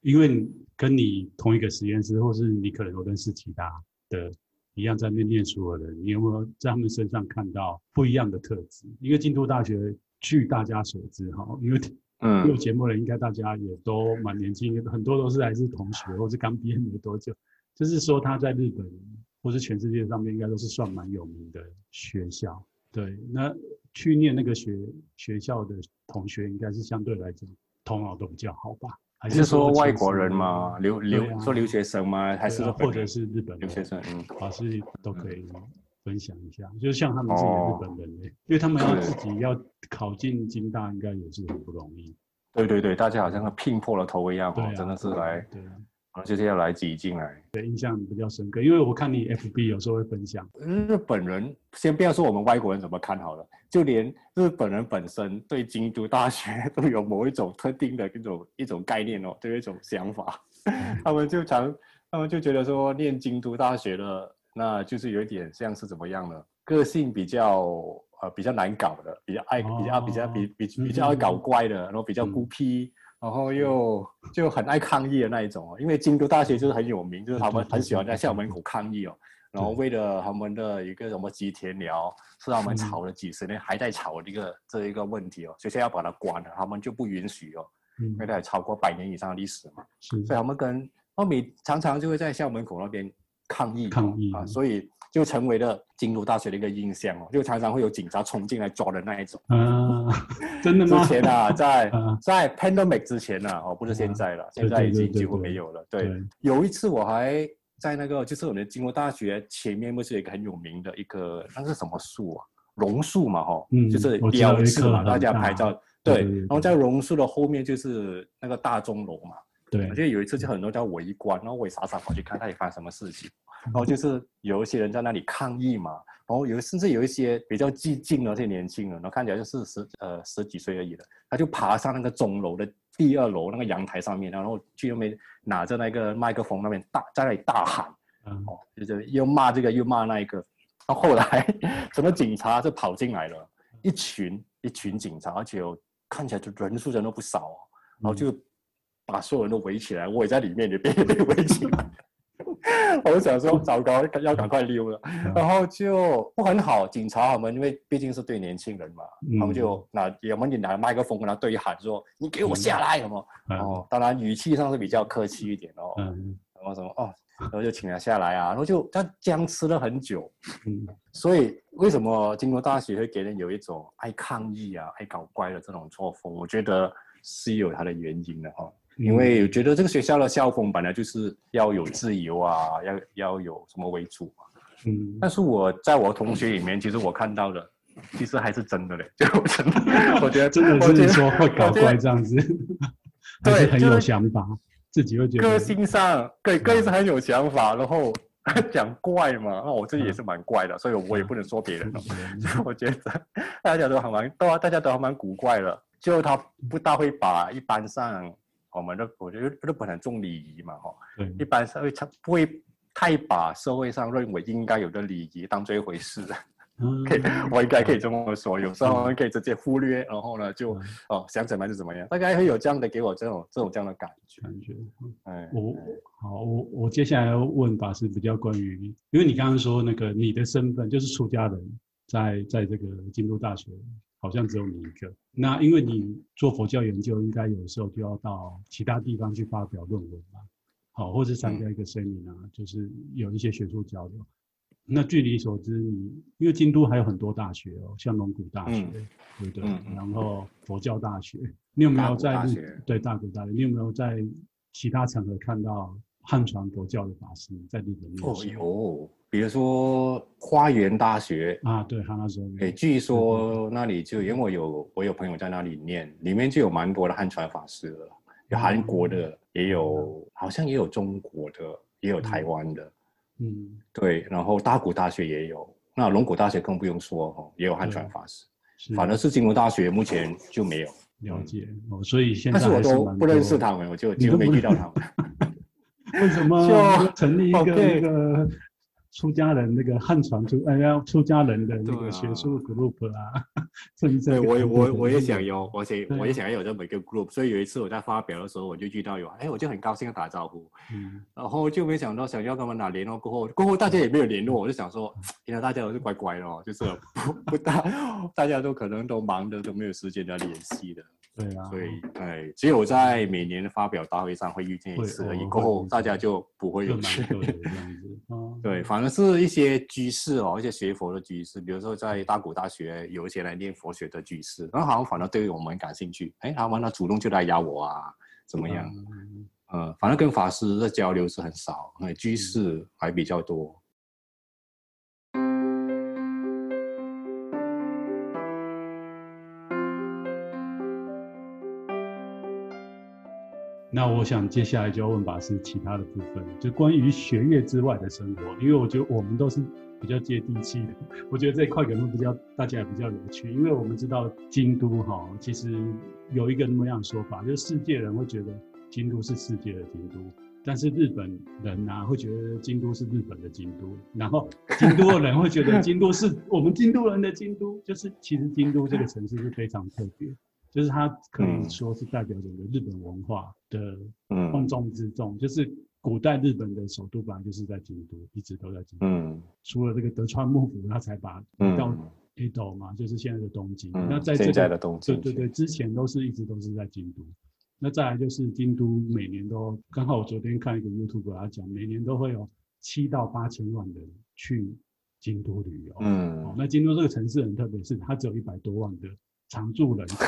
因为跟你同一个实验室，或是你可能有认识其他的一样在那边念书的人，你有没有在他们身上看到不一样的特质？因为京都大学，据大家所知，哈，因为嗯，有节目的应该大家也都蛮年轻，很多都是还是同学，或是刚毕业没多久。就是说，他在日本或是全世界上面，应该都是算蛮有名的学校。对，那去念那个学学校的同学，应该是相对来讲头脑都比较好吧？还是说外国人吗？留留说留学生吗？还是或者是日本留学生？嗯，老师都可以分享一下。就是像他们自己日本人，因为他们要自己要考进京大，应该也是很不容易。对对对，大家好像拼破了头一样，真的是来。啊，就是要来挤进来，对，印象比较深刻，因为我看你 FB 有时候会分享。日本人先不要说我们外国人怎么看好了，就连日本人本身对京都大学 都有某一种特定的一种一种概念哦，对一种想法，他们就常，他们就觉得说念京都大学的，那就是有一点像是怎么样呢？个性比较呃比较难搞的，比较爱、哦、比较比较比比比较爱搞怪的，然后比较孤僻。嗯然后又就很爱抗议的那一种哦，因为京都大学就是很有名，就是他们很喜欢在校门口抗议哦。然后为了他们的一个什么吉田寮，是他们吵了几十年还在吵这个这一个问题哦，学校要把它关了，他们就不允许哦。因为它有超过百年以上的历史嘛，是，所以他们跟奥米常常就会在校门口那边抗议，抗议。啊，所以就成为了京都大学的一个印象哦，就常常会有警察冲进来抓的那一种。啊，真的吗？之前啊，在在 pandemic 之前呢，哦，不是现在了，现在已经几乎没有了。对，有一次我还在那个，就是我们京都大学前面不是有一个很有名的一个，那是什么树啊？榕树嘛，哈，就是标志嘛，大家拍照。对，然后在榕树的后面就是那个大钟楼嘛。对，我记得有一次就很多人在围观，然后我也傻傻跑去看到底发生什么事情。然后就是有一些人在那里抗议嘛，然后有甚至有一些比较激进的那些年轻人，然后看起来就是十呃十几岁而已的，他就爬上那个钟楼的第二楼那个阳台上面，然后去那边拿着那个麦克风那边大在那里大喊，哦，就是又骂这个又骂那一个，然后后来 什么警察就跑进来了，一群一群警察，而且看起来就人数人都不少，然后就把所有人都围起来，我也在里面也被被围起来。我想说，糟糕，要赶快溜了，然后就不很好。警察他们因为毕竟是对年轻人嘛，嗯、他们就拿我们就拿麦克风跟他对喊说：“你给我下来！”什么、嗯？哦，当然语气上是比较客气一点哦。嗯。然后什么？哦，然后就请他下来啊，然后就他僵持了很久。嗯。所以为什么京都大学会给人有一种爱抗议啊、爱搞怪的这种作风？我觉得是有它的原因的哈、哦。因为我觉得这个学校的校风本来就是要有自由啊，要要有什么为主嘛。嗯。但是我在我同学里面，其实我看到的，其实还是真的嘞，就真的，我觉得真的是说会搞怪这样子，对，很有想法，自己会觉得个性上，对，个性是很有想法，然后 讲怪嘛，那我自己也是蛮怪的，所以我也不能说别人了。我觉得大家都还蛮，都大家都还蛮古怪的，就他不大会把一般上。我们都我觉得日本很重礼仪嘛，哈，一般社会他不会太把社会上认为应该有的礼仪当做一回事。可以，我应该可以这么说，有时候可以直接忽略，然后呢就哦想怎么样就怎么样，大概会有这样的给我这种这种这样的感觉。感觉，哎，我好，我我接下来要问法是比较关于，因为你刚刚说那个你的身份就是出家人，在在这个京都大学。好像只有你一个。那因为你做佛教研究，应该有时候就要到其他地方去发表论文嘛，好，或是参加一个 seminar，就是有一些学术交流。那据你所知，你因为京都还有很多大学哦，像龙谷大学，对不对？然后佛教大学，你有没有在对大谷大学？你有没有在其他场合看到汉传佛教的法师在日本念书？哦比如说花园大学。啊，对，他那时候，哎，据说那里就因为我有我有朋友在那里念，里面就有蛮多的汉传法师的，有韩国的，也有好像也有中国的，也有台湾的，嗯，对，然后大谷大学也有，那龙谷大学更不用说哦，也有汉传法师，反正是金融大学目前就没有。了解。哦，所以现在但是我都不认识他们，我就几乎没遇到他们，为什么就成立一个那个？出家人那个汉传出，哎呀，出家人的那个学术 group 啊，对，对我也我我也想有，我想我也想要有这么一个 group，所以有一次我在发表的时候，我就遇到有，哎，我就很高兴要打招呼，嗯，然后就没想到想要跟他们打联络，过后过后大家也没有联络，我就想说，原来大家都是乖乖的哦，就是不不大，大家都可能都忙的都没有时间来联系的。对啊，所以哎，只有在每年的发表大会上会遇见一次而已，过后大家就不会有去。对，反而是一些居士哦，一些学佛的居士，比如说在大谷大学有一些来念佛学的居士，然后好像反正对于我们感兴趣，哎，他们他主动就来邀我啊，怎么样？嗯，反正跟法师的交流是很少，哎，居士还比较多。那我想接下来就要问法师其他的部分，就关于学业之外的生活，因为我觉得我们都是比较接地气的。我觉得这一块可能比较大家也比较有趣，因为我们知道京都哈，其实有一个那么样的说法，就是世界人会觉得京都是世界的京都，但是日本人啊会觉得京都是日本的京都，然后京都的人会觉得京都是我们京都人的京都，就是其实京都这个城市是非常特别。就是它可以说是代表整个日本文化的重中之重，就是古代日本的首都本来就是在京都，一直都在京都。嗯，除了这个德川幕府，他才把到伊豆嘛，就是现在的东京。那在这个对对对，之前都是一直都是在京都。那再来就是京都每年都，刚好我昨天看一个 YouTube 他讲，每年都会有七到八千万人去京都旅游。嗯、哦，那京都这个城市很特别，是它只有一百多万的常住人口。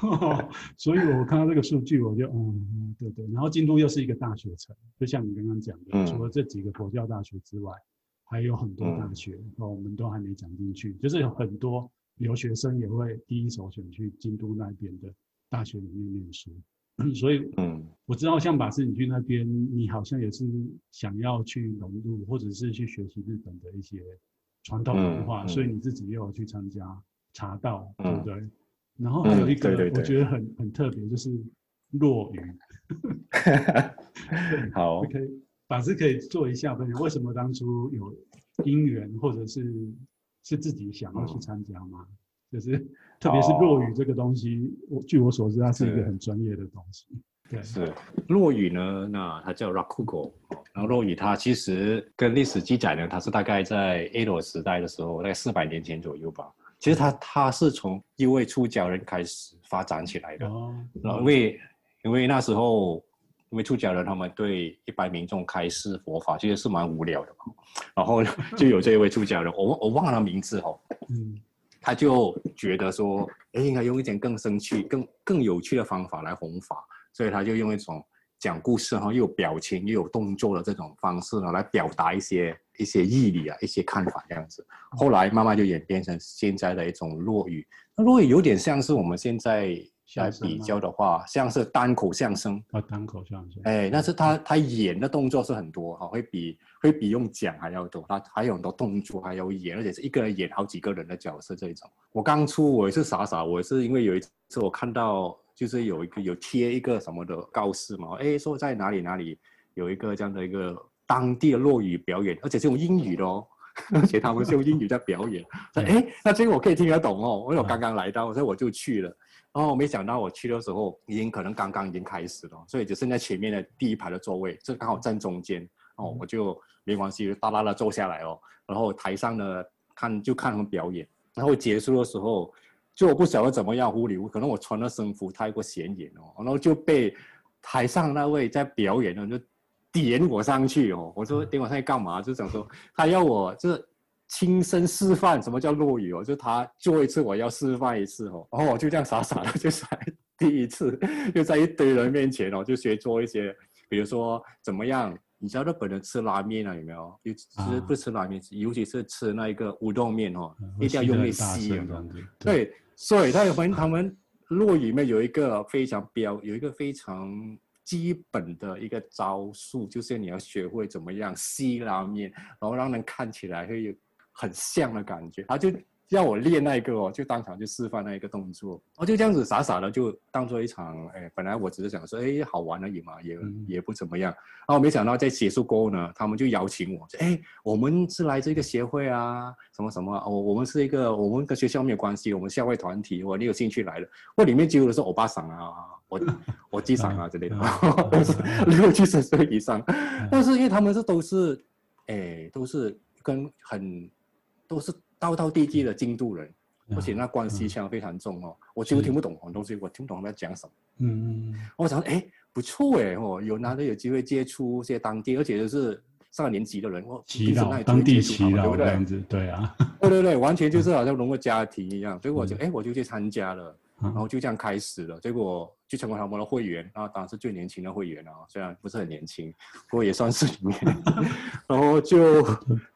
所以我看到这个数据，我就嗯，对对。然后京都又是一个大学城，就像你刚刚讲的，嗯、除了这几个佛教大学之外，还有很多大学，嗯、哦，我们都还没讲进去。就是有很多留学生也会第一首选去京都那边的大学里面念书。嗯、所以，嗯，我知道像法师你去那边，你好像也是想要去融入，或者是去学习日本的一些传统文化，嗯嗯、所以你自己也有去参加茶道，嗯、对不对？然后还有一个，我觉得很很特别，就是落雨。好，OK，法师可以做一下分享，为什么当初有因缘，或者是是自己想要去参加吗？嗯、就是特别是落雨这个东西，我据我所知，它是一个很专业的东西。对，是落雨呢，那它叫 Rakugo，然后落雨它其实跟历史记载呢，它是大概在 A 罗时代的时候，大概四百年前左右吧。其实他他是从一位出家人开始发展起来的，哦因为因为那时候因为出家人他们对一般民众开示佛法其实是蛮无聊的嘛，然后就有这一位出家人，我我忘了名字哦，嗯，他就觉得说，哎，应该用一点更生趣、更更有趣的方法来弘法，所以他就用一种。讲故事哈，又有表情又有动作的这种方式呢，来表达一些一些义理啊，一些看法这样子。后来慢慢就演变成现在的一种落语。那落语有点像是我们现在来比较的话，像是单口相声啊，单口相声。哎，但是他他演的动作是很多哈，会比会比用讲还要多。他还有很多动作，还有演，而且是一个人演好几个人的角色这一种。我刚出我也是傻傻，我也是因为有一次我看到。就是有一个有贴一个什么的告示嘛，哎，说在哪里哪里有一个这样的一个当地的落语表演，而且是用英语的哦，而且他们是用英语在表演，哎，那这个我可以听得懂哦，因为我刚刚来到，所以我就去了，然后我没想到我去的时候已经可能刚刚已经开始了，所以只剩在前面的第一排的座位，这刚好站中间哦，我就没关系，大大的坐下来哦，然后台上呢看就看他们表演，然后结束的时候。就我不晓得怎么样糊里糊，可能我穿的僧服太过显眼哦，然后就被台上那位在表演的就点我上去哦。我说点我上去干嘛？就想说他要我就是亲身示范什么叫落雨哦，就他做一次我要示范一次哦。然后我就这样傻傻的就在第一次就在一堆人面前哦，就学做一些，比如说怎么样？你知道日本人吃拉面啊有没有？尤其是不吃拉面，尤其是吃那个乌冬面哦，一定要用力吸，对。所以他们他们落语里面有一个非常标，有一个非常基本的一个招数，就是你要学会怎么样吸拉面，然后让人看起来会有很像的感觉，他就。要我练那一个哦，就当场就示范那一个动作，我就这样子傻傻的就当做一场，哎，本来我只是想说，哎，好玩而已嘛，也也不怎么样。然后没想到在结束过后呢，他们就邀请我，哎，我们是来自一个协会啊，什么什么，我我们是一个，我们跟学校没有关系，我们校外团体，我你有兴趣来了。我里面几乎都是欧巴桑啊，我 我机长啊之类的，都是六七十岁以上，但是因为他们是都是，哎，都是跟很都是。道道地地的京都人，而且那关系腔非常重哦，我几乎听不懂广东西，我听不懂他们在讲什么。嗯，我想哎，不错哎哦，有难得有机会接触一些当地，而且就是上了年纪的人，我祈祷当地祈祷，对不对？对啊，对对对，完全就是好像融入家庭一样，所以我就哎，我就去参加了。然后就这样开始了，结果就成为他们的会员，然后当然是最年轻的会员啊，虽然不是很年轻，不过也算是里面。然后就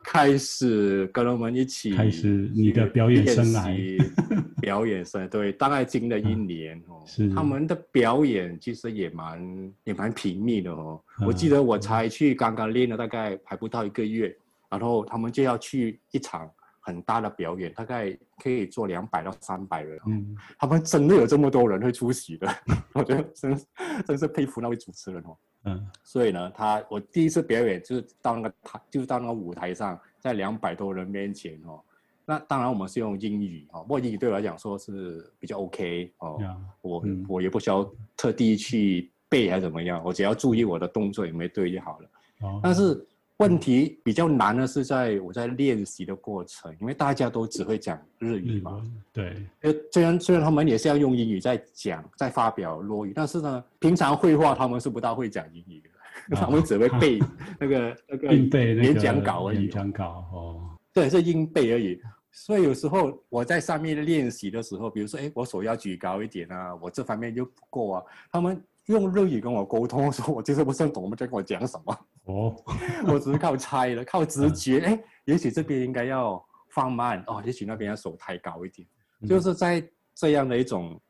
开始跟他们一起开始你的 表演生涯，表演生对，大概经了一年哦。是他们的表演其实也蛮也蛮频密的哦。我记得我才去刚刚练了大概还不到一个月，然后他们就要去一场。很大的表演，大概可以坐两百到三百人。嗯，他们真的有这么多人会出席的，我觉得真真是佩服那位主持人哦。嗯，所以呢，他我第一次表演就是到那个台，就是到那个舞台上，在两百多人面前哦。那当然我们是用英语哦，不过英语对我来讲说是比较 OK 哦。嗯、我我也不需要特地去背还是怎么样，我只要注意我的动作有没有对就好了。哦、但是。问题比较难的是在我在练习的过程，因为大家都只会讲日语嘛。对。呃，虽然虽然他们也是要用英语在讲，在发表落语，但是呢，平常会话他们是不大会讲英语的，哦、他们只会背那个 那个硬背那个演讲稿而已。演讲稿哦。对，是硬背而已。所以有时候我在上面练习的时候，比如说，哎，我手要举高一点啊，我这方面就不够啊，他们。用日语跟我沟通，说我就是不是很懂，他们在跟我讲什么。哦，我只是靠猜了，靠直觉。哎、嗯，也许这边应该要放慢哦，也许那边要手抬高一点。嗯、就是在这样的一种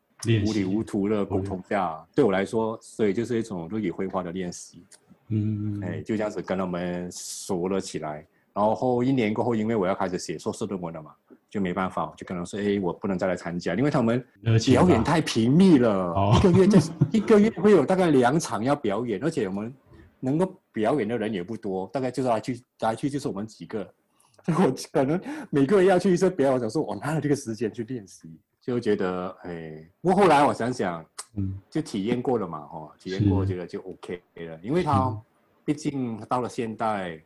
无里无图的沟通下，嗯、对我来说，所以就是一种日语绘画的练习。嗯，哎，就这样子跟他们熟了起来。然后一年过后，因为我要开始写硕士论文了嘛。就没办法，就可能说，哎，我不能再来参加，因为他们表演太频密了，一个月就是 一个月会有大概两场要表演，而且我们能够表演的人也不多，大概就是来去来去就是我们几个，我可能每个人要去一次表演，我想说我哪有这个时间去练习，就觉得，哎，不过后来我想想，嗯，就体验过了嘛，哦，体验过，觉得就 OK 了，因为他毕竟到了现代。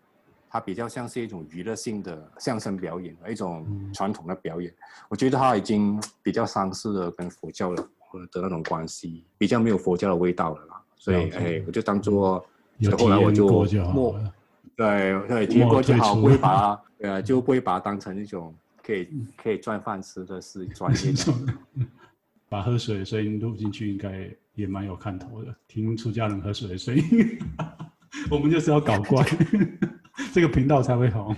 它比较像是一种娱乐性的相声表演，一种传统的表演。嗯、我觉得它已经 比较丧失了跟佛教的的那种关系，比较没有佛教的味道了啦。所以，哎，我就当做，后来我就默，对对，体验过就好，不会把它，呃，就不会把它当成一种可以可以赚饭吃的事专业。把喝水的声音录进去，应该也蛮有看头的。听出家人喝水的声音，我们就是要搞怪。这个频道才会红。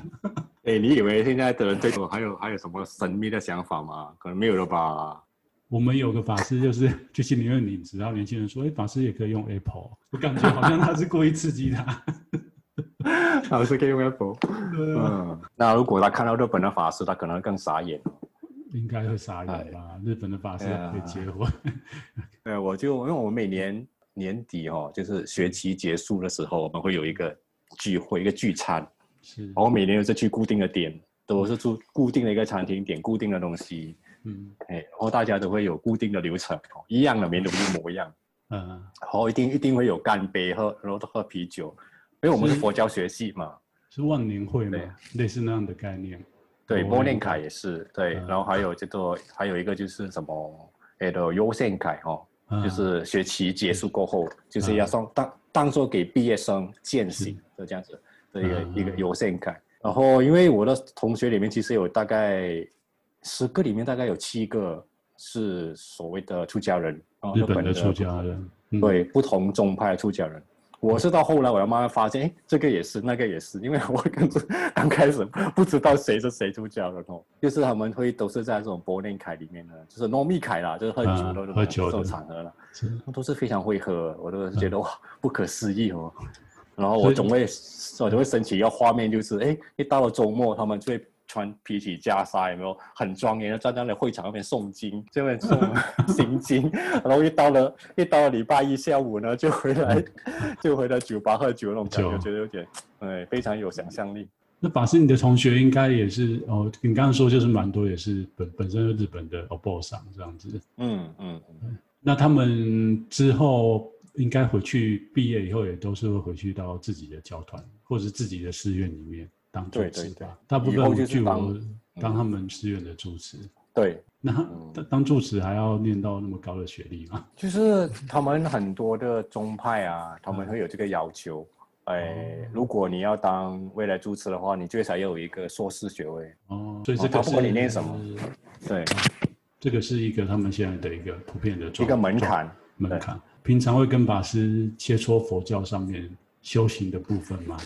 哎，你以为现在的人对我还有还有什么神秘的想法吗？可能没有了吧。我们有个法师，就是 去心理院领，然后年轻人说：“哎，法师也可以用 Apple。”我感觉好像他是故意刺激他。法师可以用 Apple。嗯，那如果他看到日本的法师，他可能更傻眼。应该会傻眼吧？哎、日本的法师可以结婚。对，我就因为我每年年底哦，就是学期结束的时候，我们会有一个。聚会一个聚餐，是，然后每年都是去固定的点，都是住固定的一个餐厅点固定的东西，嗯，哎，然后大家都会有固定的流程，一样的，每年都一模一样，嗯，然后一定一定会有干杯喝，然后都喝啤酒，因为我们是佛教学系嘛，是万年会嘛，类似那样的概念，对，波念卡也是，对，然后还有这个还有一个就是什么，哎的优先卡哦，就是学期结束过后，就是要送当当做给毕业生践行。就这样子的一个、嗯、一个优先感，然后因为我的同学里面其实有大概十个里面大概有七个是所谓的出家人，日本的出家人，对，不同宗派的出家人。我是到后来我要慢慢发现，哎，这个也是，那个也是，因为我刚刚开始不知道谁是谁出家人哦，就是他们会都是在这种柏林凯里面的，就是糯米凯啦，就是喝酒的喝酒这种场合了，都是非常会喝，我都是觉得哇，不可思议哦。然后我总会，我就会升起一个画面，就是哎，一到了周末，他们就会穿皮起袈裟，有没有很庄严的站在那会场那边诵经，这边诵行经。然后一到了一到了礼拜一下午呢，就回来 就回到酒吧喝酒那种感觉，觉得有点哎，非常有想象力。那法师，你的同学应该也是哦，你刚刚说就是蛮多，也是本本身是日本的欧巴桑这样子。嗯嗯嗯。那他们之后。应该回去毕业以后也都是会回去到自己的教团或者是自己的寺院里面当主持吧。大部分据我当他们寺院的主持。对，那当当住持还要念到那么高的学历吗？就是他们很多的宗派啊，他们会有这个要求。哎，如果你要当未来住持的话，你最少要有一个硕士学位。哦，所以这个不管你念什么，对，这个是一个他们现在的一个普遍的一个门槛门槛。平常会跟法师切磋佛教上面修行的部分吗？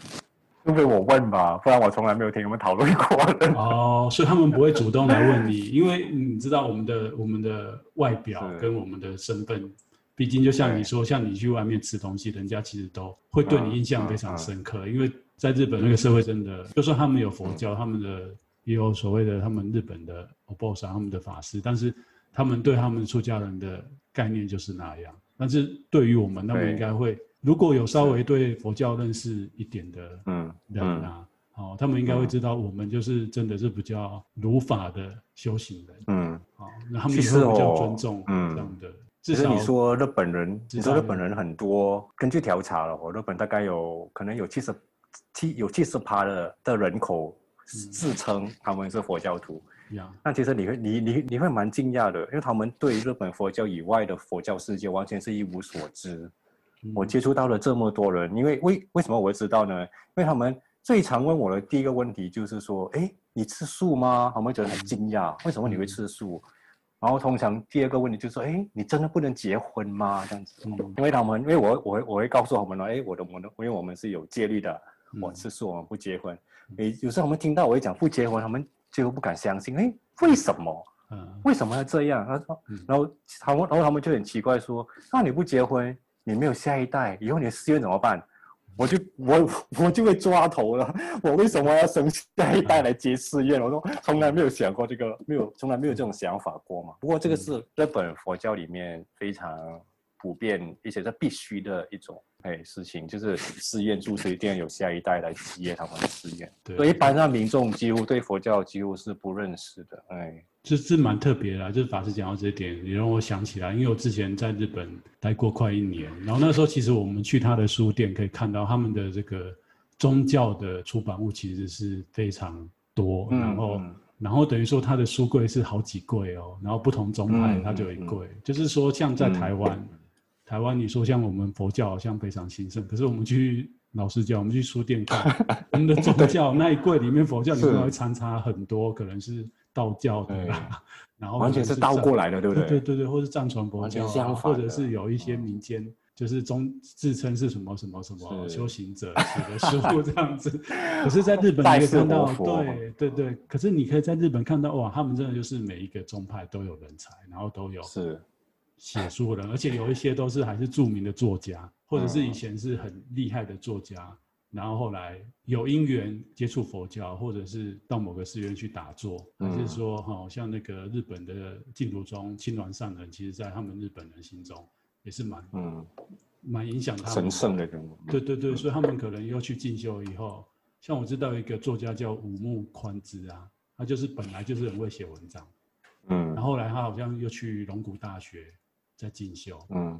除非我问吧，不然我从来没有听他们讨论过。哦，所以他们不会主动来问你，因为你知道我们的我们的外表跟我们的身份，是毕竟就像你说，像你去外面吃东西，人家其实都会对你印象非常深刻。嗯嗯嗯、因为在日本那个社会，真的就算他们有佛教，嗯、他们的也有所谓的他们日本的お坊さん他们的法师，但是他们对他们出家人的概念就是那样。但是对于我们，那么应该会，对 如果有稍微对佛教认识一点的人啊，哦，他们应该会知道，我们就是真的是比较如法的修行人，嗯，好，那他们也会比较尊重这样的。其实你说日本人，你说日本人很多，根据调查了，我日本大概有可能有七十七有七十趴的的人口自称他们是佛教徒。嗯、那其实你会你你你会蛮惊讶的，因为他们对日本佛教以外的佛教世界完全是一无所知。嗯、我接触到了这么多人，因为为为什么我会知道呢？因为他们最常问我的第一个问题就是说：“哎，你吃素吗？”他们觉得很惊讶，为什么你会吃素？嗯、然后通常第二个问题就是说：“哎，你真的不能结婚吗？”这样子，嗯、因为他们因为我我会我会告诉他们说：“哎，我的我的，因为我们是有戒律的，我吃素，我们不结婚。嗯”诶，有时候他们听到我会讲不结婚，他们就不敢相信。哎，为什么？嗯，为什么要这样？他说，然后他们然后他们就很奇怪说：“那你不结婚？”你没有下一代，以后你的寺院怎么办？我就我 我就会抓头了。我为什么要生下一代来接寺院？我说从来没有想过这个，没有从来没有这种想法过嘛。不过这个是日本佛教里面非常普遍，而且是必须的一种哎事情，就是寺院住持一定要有下一代来接他们的寺院。对，所以一般上民众几乎对佛教几乎是不认识的，哎。这是蛮特别的啦，就是法师讲到这一点，也让我想起来，因为我之前在日本待过快一年，然后那时候其实我们去他的书店可以看到他们的这个宗教的出版物其实是非常多，然后、嗯、然后等于说他的书柜是好几柜哦，然后不同宗派他就有一柜，嗯、就是说像在台湾，嗯、台湾你说像我们佛教好像非常兴盛，可是我们去老师教，我们去书店看 我们的宗教那一柜里面佛教里面会参差很多，可能是。道教的啦，然后完全是倒过来的，对不对？对对对，或是藏传佛教啊，或者是有一些民间，嗯、就是中自称是什么什么什么修行者写的书这样子。是 可是在日本你可以看到，对对对。可是你可以在日本看到，哇，他们真的就是每一个宗派都有人才，然后都有是写书的人，而且有一些都是还是著名的作家，或者是以前是很厉害的作家。嗯然后后来有因缘接触佛教，或者是到某个寺院去打坐，还、嗯、是说哈、哦，像那个日本的净土宗青鸾上人，其实在他们日本人心中也是蛮嗯蛮影响他们神圣的人物。对对对，所以他们可能又去进修以后，像我知道一个作家叫武木宽之啊，他就是本来就是很会写文章，嗯，然后后来他好像又去龙谷大学在进修，嗯。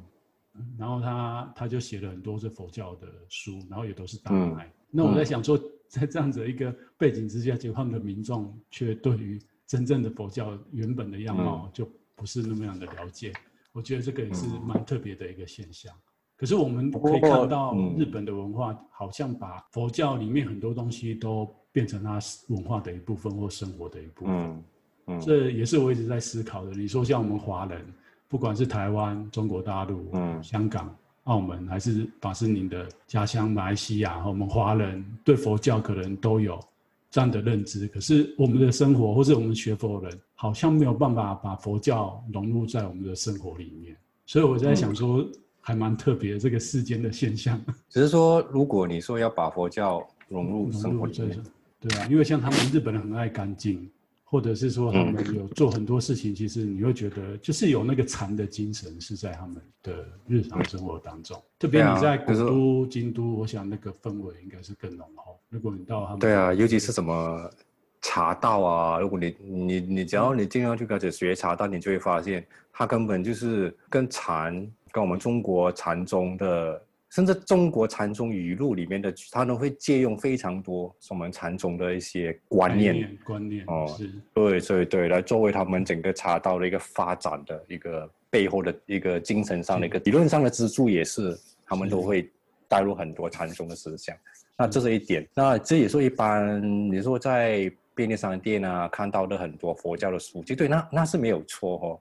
然后他他就写了很多是佛教的书，然后也都是大卖。嗯、那我在想说，在这样子的一个背景之下，结果他们的民众却对于真正的佛教原本的样貌就不是那么样的了解。嗯、我觉得这个也是蛮特别的一个现象。嗯、可是我们可以看到日本的文化，好像把佛教里面很多东西都变成它文化的一部分或生活的一部分。嗯嗯、这也是我一直在思考的。你说像我们华人。不管是台湾、中国大陆、嗯、香港、澳门，还是法师您的家乡马来西亚，我们华人对佛教可能都有这样的认知。可是我们的生活，或是我们学佛的人，好像没有办法把佛教融入在我们的生活里面。所以我在想说，还蛮特别的这个世间的现象。只是说，如果你说要把佛教融入生活里面，对啊，因为像他们日本人很爱干净。或者是说他们有做很多事情，其实你会觉得就是有那个禅的精神是在他们的日常生活当中。特别你在古都、京都，我想那个氛围应该是更浓厚。如果你到他们，对啊，尤其是什么茶道啊，如果你你你只要你经常去开始学茶道，你就会发现它根本就是跟禅跟我们中国禅宗的。甚至中国禅宗语录里面的，他都会借用非常多我们禅宗的一些观念、观念哦，是。对对对，来作为他们整个茶道的一个发展的一个背后的一个精神上的一个理论上的支柱，也是他们都会带入很多禅宗的思想。那这是一点，那这也是一般你说在便利商店啊看到的很多佛教的书籍，对，那那是没有错哦。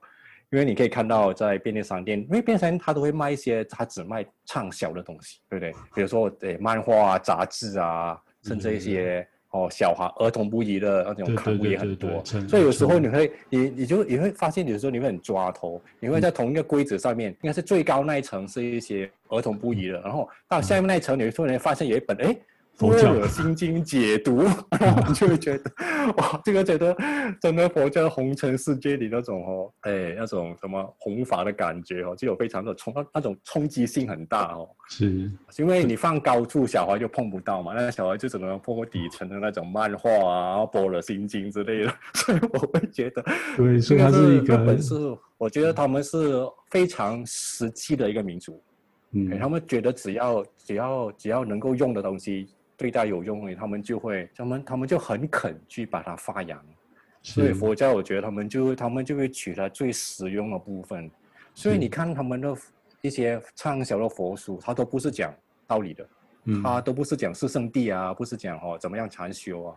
因为你可以看到，在便利商店，因为便利商店它都会卖一些，它只卖畅销的东西，对不对？比如说，诶，漫画啊、杂志啊，甚至一些哦，小孩儿童不宜的那种刊物也很多。所以有时候你会，你你就你会发现，有时候你会很抓头，你会在同一个柜子上面，应该是最高那一层是一些儿童不宜的，然后到下面那一层，你突然发现有一本，诶。佛教心经解读，然后你就会觉得，哇，这个觉得真的佛教红尘世界里那种哦，哎，那种什么弘法的感觉哦，就有非常的冲，那种冲击性很大哦。是，因为你放高处，小孩就碰不到嘛，那个小孩就只能碰底层的那种漫画啊，般若心经之类的，所以我会觉得，对，所以它是一个，本是我觉得他们是非常实际的一个民族，嗯，他们觉得只要只要只要能够用的东西。对待有用的，他们就会，他们他们就很肯去把它发扬。所以佛教，我觉得他们就他们就会取它最实用的部分。所以你看他们的一些畅销的佛书，他都不是讲道理的，他都不是讲四圣地啊，不是讲哦怎么样禅修啊。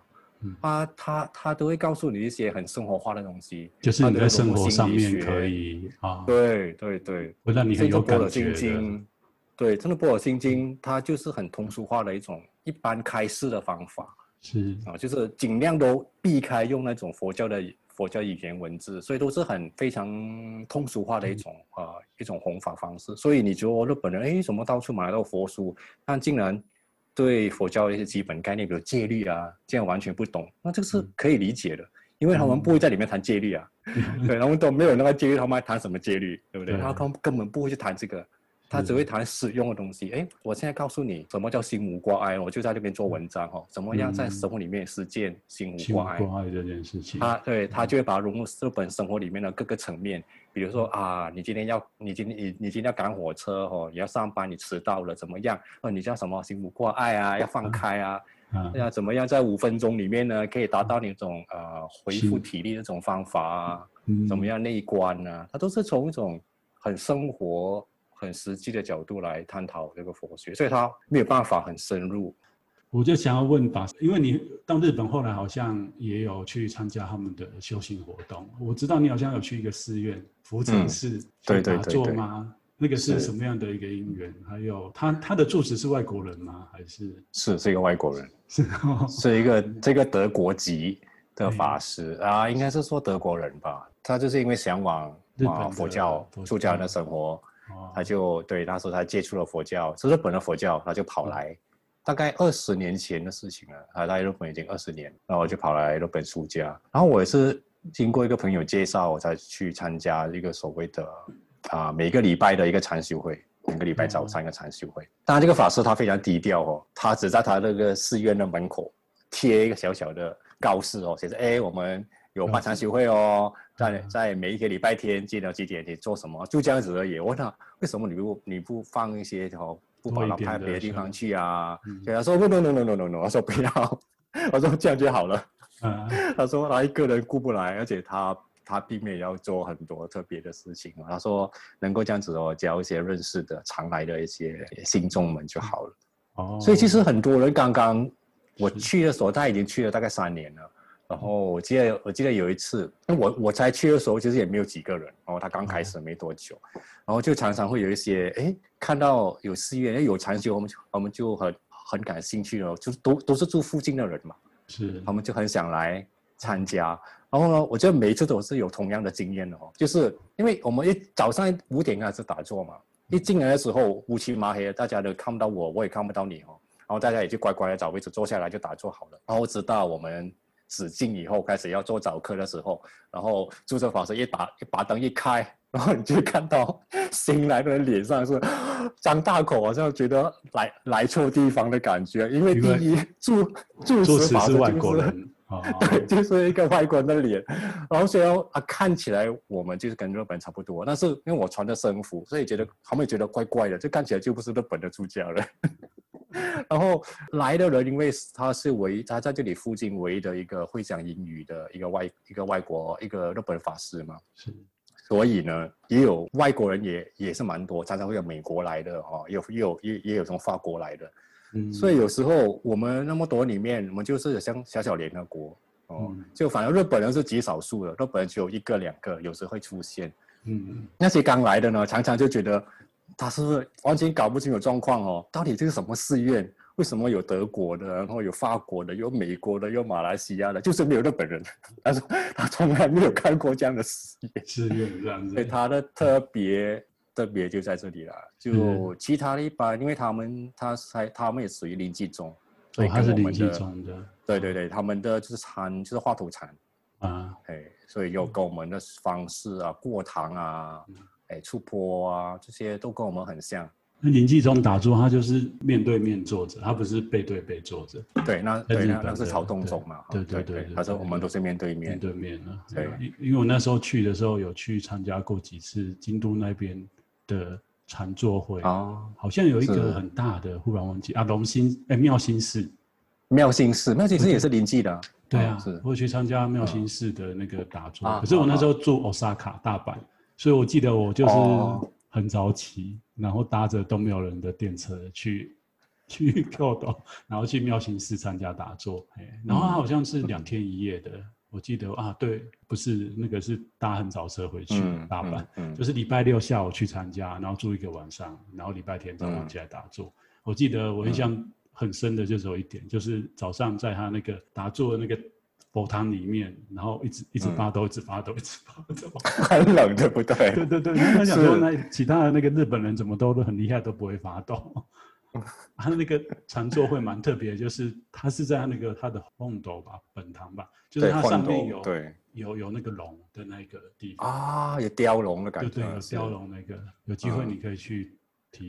他他他都会告诉你一些很生活化的东西，就是你在生活上面可以啊，对对对，会让你很有感觉对，真的波尔心经，它就是很通俗化的一种一般开示的方法，是啊，就是尽量都避开用那种佛教的佛教语言文字，所以都是很非常通俗化的一种啊、一种弘法方式。所以你觉得日本人哎，怎么到处买到佛书，但竟然。对佛教的一些基本概念，比如戒律啊，这样完全不懂，那这个是可以理解的，因为他们不会在里面谈戒律啊，嗯、对，他们都没有那个戒律，他们还谈什么戒律，对不对？他们根本不会去谈这个。他只会谈实用的东西。哎，我现在告诉你什么叫心无挂碍，我就在这边做文章哈。怎么样在生活里面实践心无挂碍这件事情？他对他就会把它融入日本生活里面的各个层面。比如说啊，你今天要你今天你你今天要赶火车哦，你要上班你迟到了怎么样？哦，你叫什么心无挂碍啊？要放开啊？要怎么样在五分钟里面呢，可以达到那种呃恢复体力那种方法啊？怎么样内观呢？它都是从一种很生活。很实际的角度来探讨这个佛学，所以他没有办法很深入。我就想要问法师，因为你到日本后来好像也有去参加他们的修行活动，我知道你好像有去一个寺院福城寺对对打坐吗？那个是什么样的一个因缘？还有他他的住持是外国人吗？还是是是一个外国人？是是一个 这个德国籍的法师啊，应该是说德国人吧？他就是因为向往啊佛教出家人的生活。他就对那时候他接触了佛教，是日本的佛教，他就跑来，大概二十年前的事情了。他在日本已经二十年，然后就跑来日本出家。然后我也是经过一个朋友介绍，我才去参加一个所谓的啊每个礼拜的一个禅修会，每个礼拜早上一个禅修会。当然这个法师他非常低调哦，他只在他那个寺院的门口贴一个小小的告示哦，写着哎我们。有办禅修会哦，在在每一个礼拜天几点几点你做什么，就这样子而已。我问他为什么你不你不放一些哦，不把它派别的地方去啊？对他说不不不不不不不，我说不要，我说这样就好了。嗯、他说他一个人顾不来，而且他他并没有要做很多特别的事情。他说能够这样子哦，交一些认识的常来的一些信众们就好了。哦，所以其实很多人刚刚我去的时候，他已经去了大概三年了。然后我记得，我记得有一次，那我我才去的时候，其实也没有几个人。然后他刚开始没多久，然后就常常会有一些，哎，看到有寺院，哎，有禅修，我们就我们就很很感兴趣了，就都都是住附近的人嘛，是，他们就很想来参加。然后呢，我觉得每一次都是有同样的经验的哦，就是因为我们一早上五点开始打坐嘛，一进来的时候乌漆麻黑，大家都看不到我，我也看不到你哦，然后大家也就乖乖的找位置坐下来就打坐好了。然后直到我们。止境以后开始要做早课的时候，然后注册法师一打一把灯一开，然后你就看到 新来的人脸上是 张大口，好像觉得来来错地方的感觉。因为第一住住持法师、就是、是外国人，哦、对，就是一个外国人的脸。然后虽然啊看起来我们就是跟日本差不多，但是因为我穿的僧服，所以觉得他们觉得怪怪的，就看起来就不是日本的出家人。然后来的人，因为他是唯一，他在这里附近唯一的一个会讲英语的一个外一个外国一个日本法师嘛，是，所以呢，也有外国人也也是蛮多，常常会有美国来的哦，有也有也也有从法国来的，嗯，所以有时候我们那么多里面，我们就是像小小联合国哦，嗯、就反正日本人是极少数的，日本人只有一个两个，有时会出现，嗯，那些刚来的呢，常常就觉得。他是不是完全搞不清楚状况哦？到底这是什么寺院？为什么有德国的，然后有法国的，有美国的，有马来西亚的，就是没有日本人？他说 他从来没有看过这样的寺院。寺院这样子。所以他的特别特别就在这里了。就其他的一般，因为他们他才他们也属于临济宗，所以跟我们的对对对，他们的就是禅就是画图禅啊，哎，所以有跟我们的方式啊，过堂啊。哎，触坡啊，这些都跟我们很像。那林继宗打坐，他就是面对面坐着，他不是背对背坐着。对，那对那那是曹洞宗嘛？对对对，他说我们都是面对面。面对面啊。对，因为我那时候去的时候有去参加过几次京都那边的禅坐会啊，好像有一个很大的，忽然忘记啊，龙兴哎妙心寺妙心寺，妙心寺也是林记的。对啊，是我去参加妙心寺的那个打坐，啊可是我那时候住 Osaka 大阪，所以我记得我就是很早起，然后搭着都没有人的电车去 去 Kyoto，然后去妙心寺参加打坐，然后好像是两天一夜的，我记得啊，对，不是那个是搭很早车回去大阪，就是礼拜六下午去参加，然后住一个晚上，然后礼拜天早上起来打坐。我记得我印象。很深的就是有一点，就是早上在他那个打坐的那个佛堂里面，然后一直一直发抖，嗯、一直发抖，一直发抖，很冷，对不对？对对对，他想说那其他的那个日本人怎么都都很厉害，都不会发抖。他那个禅坐会蛮特别，就是他是在那个他的本堂吧，本堂吧，就是它上面有对有有那个龙的那个地方啊，有雕龙的感觉，对对，有雕龙那个，有机会你可以去。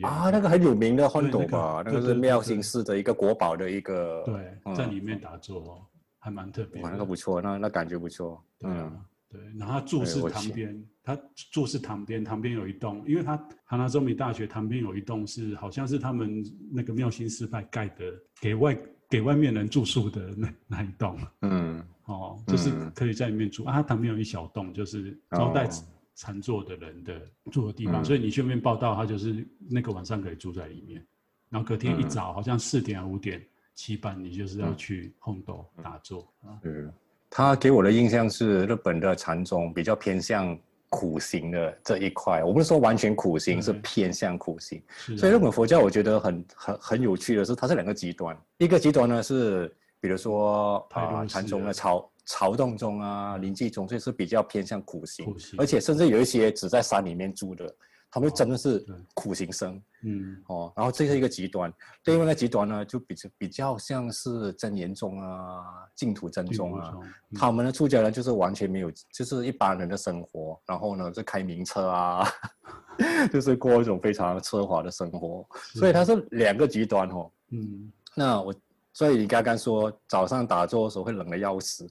啊，那个很有名的本堂吧，那个是妙心寺的一个国宝的一个。对，在里面打坐，还蛮特别。哇，那个不错，那那感觉不错。嗯，对。然后他住是旁边，他住是旁边，旁边有一栋，因为他哈拿州米大学旁边有一栋是，好像是他们那个妙心寺派盖的，给外给外面人住宿的那那一栋。嗯。哦，就是可以在里面住啊。他旁边有一小栋，就是招待。禅坐的人的住的地方，嗯、所以你去那边报道，他就是那个晚上可以住在里面。然后隔天一早，嗯、好像四点五点起班，你就是要去红豆打坐。嗯，他给我的印象是日本的禅宗比较偏向苦行的这一块。我不是说完全苦行，是偏向苦行。所以日本佛教我觉得很很很有趣的是，它是两个极端。一个极端呢是，比如说啊禅宗的超。曹洞宗啊，临济宗，这是比较偏向苦行，苦行，而且甚至有一些只在山里面住的，他们真的是苦行僧。嗯，哦，然后这是一个极端，另外一个极端呢，就比较比较像是真言宗啊、净土真宗啊，嗯、他们的出家人就是完全没有，就是一般人的生活，然后呢，就开名车啊，就是过一种非常奢华的生活，所以它是两个极端哦。嗯，那我。所以你刚刚说早上打坐的时候会冷的要死，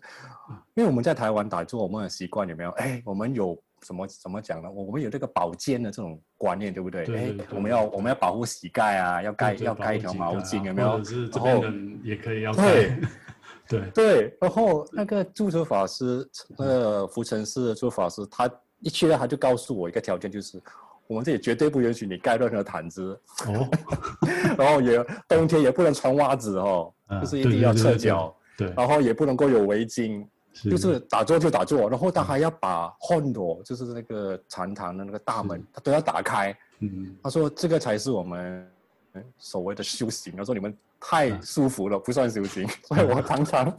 因为我们在台湾打坐，我们很习惯有没有？哎，我们有什么怎么讲呢？我们有这个保健的这种观念，对不对？哎，我们要我们要保护膝盖啊，要盖要盖一条毛巾，有没有？是这边人也可以要对。对对，然后那个住持法师，那个福城寺的住持法师，他一去了他就告诉我一个条件，就是。我们这里绝对不允许你盖任何毯子，哦，然后也冬天也不能穿袜子哦，啊、就是一定要赤脚，对，然后也不能够有围巾，是就是打坐就打坐，然后他还要把本堂，就是那个禅堂的那个大门，他都要打开，嗯，他说这个才是我们所谓的修行，他说你们太舒服了，不算修行，所以我常常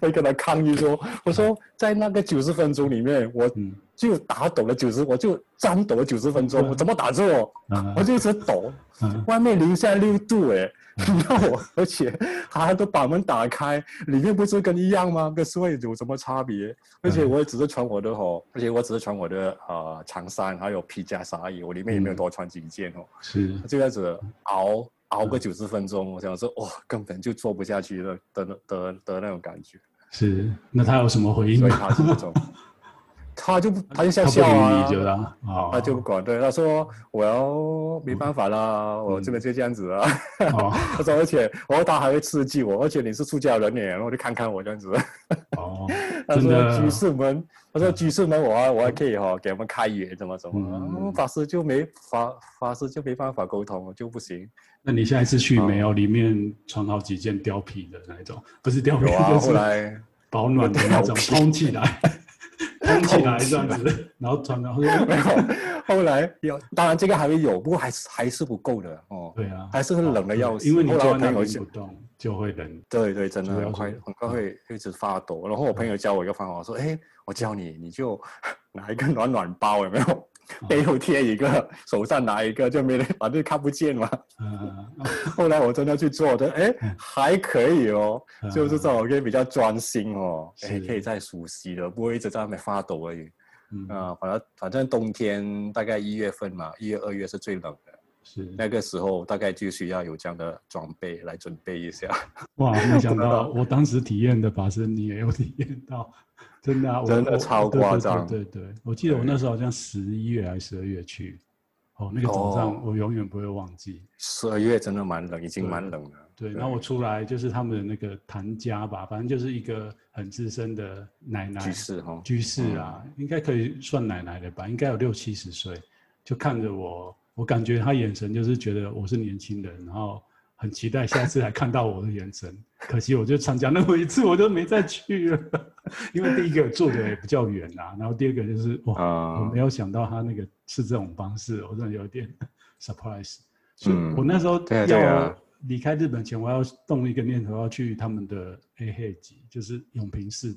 会跟他抗议说，我说在那个九十分钟里面，我。就打抖了九十，我就颤抖了九十分钟。我怎么打坐？我就一直抖。外面零下六度，哎，那我而且他都把门打开，里面不是跟一样吗？跟室外有什么差别？而且我也只是穿我的哦，而且我只是穿我的呃长衫，还有皮夹啥衣，我里面也没有多穿几件哦。是，就这样子熬熬个九十分钟，我想说哇，根本就做不下去了的的的那种感觉。是，那他有什么回应吗？所以他是这种。他就他就笑笑啊，他就不管，对他说我要没办法啦，我这边就这样子啊。他说而且，然后他还会刺激我，而且你是出家人呢，然后就看看我这样子。哦，他说居士们，他说居士们，我还我还可以哈，给我们开眼怎么怎么。嗯法师就没法法师就没办法沟通，就不行。那你下一次去没有？里面穿好几件貂皮的那一种，不是貂皮，就是保暖的那种，蓬起来。撑起来这样子，然后穿，然后没有。后来有，当然这个还会有，不过还是还是不够的哦。对啊，还是会冷的要死。因为你坐那里不动，就会冷。对对，真的很快很快会一直发抖。然后我朋友教我一个方法，我说：“哎，我教你，你就 拿一个暖暖包，有没有？背后贴一个，手上拿一个，就没人反正看不见嘛。” 后来我真的去做的，哎，还可以哦，就是这种可以比较专心哦，哎，可以再熟悉的，不会一直在那边发抖而已。嗯。啊，反正反正冬天大概一月份嘛，一月二月是最冷的，是。那个时候大概就需要有这样的装备来准备一下。哇，没想到 我当时体验的法师，你也有体验到，真的啊，真的超夸张。对对对，我记得我那时候好像十一月还是十二月去，哦，那个早上我永远不会忘记。十二月真的蛮冷，已经蛮冷了。对，然后我出来就是他们的那个谭家吧，反正就是一个很资深的奶奶，居士哈，居士啊，应该可以算奶奶的吧，应该有六七十岁，就看着我，我感觉他眼神就是觉得我是年轻人，然后。很期待下次来看到我的眼神，可惜我就参加那么一次，我就没再去了。因为第一个坐的也比较远啊，然后第二个就是哇，嗯、我没有想到他那个是这种方式，我真的有点 surprise。所以我那时候要离开日本前，我要动一个念头，要去他们的 A 黑级，就是永平寺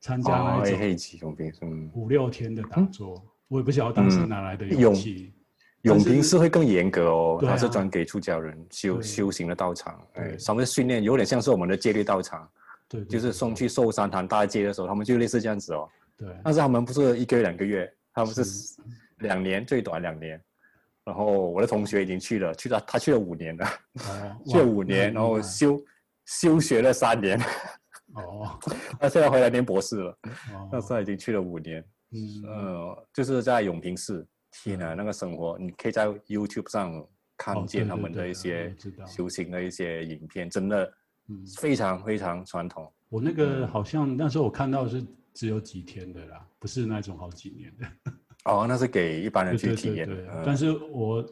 参加那种 A 黑级永平寺五六天的打坐，嗯、我也不晓得当时哪来的勇气。永平寺会更严格哦，它是专给出家人修修行的道场，哎，稍微训练有点像是我们的戒律道场，对，就是送去寿山堂大街的时候，他们就类似这样子哦，对，但是他们不是一个月两个月，他们是两年最短两年，然后我的同学已经去了，去了他去了五年了，去了五年，然后休休学了三年，哦，他现在回来念博士了，那现在已经去了五年，嗯，呃，就是在永平市。天啊，那个生活，你可以在 YouTube 上看见他们的一些修行的一些影片，真的非常非常传统。我那个好像那时候我看到是只有几天的啦，不是那种好几年的。哦，那是给一般人去体验的。但是我。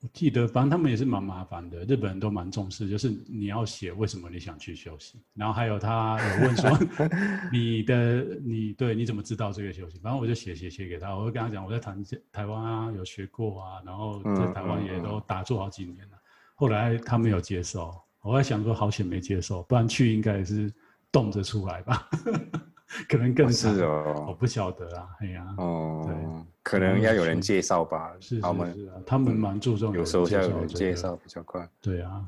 我记得，反正他们也是蛮麻烦的。日本人都蛮重视，就是你要写为什么你想去休息。然后还有他有问说，你的你对你怎么知道这个休息？反正我就写写写给他，我就跟他讲我在台台湾啊有学过啊，然后在台湾也都打坐好几年了。后来他没有接受，我在想说好险没接受，不然去应该也是冻着出来吧。可能更是哦，我不晓得啊，哎呀，哦，对，可能要有人介绍吧，是他们，他们蛮注重，有时候要有人介绍比较快，对啊。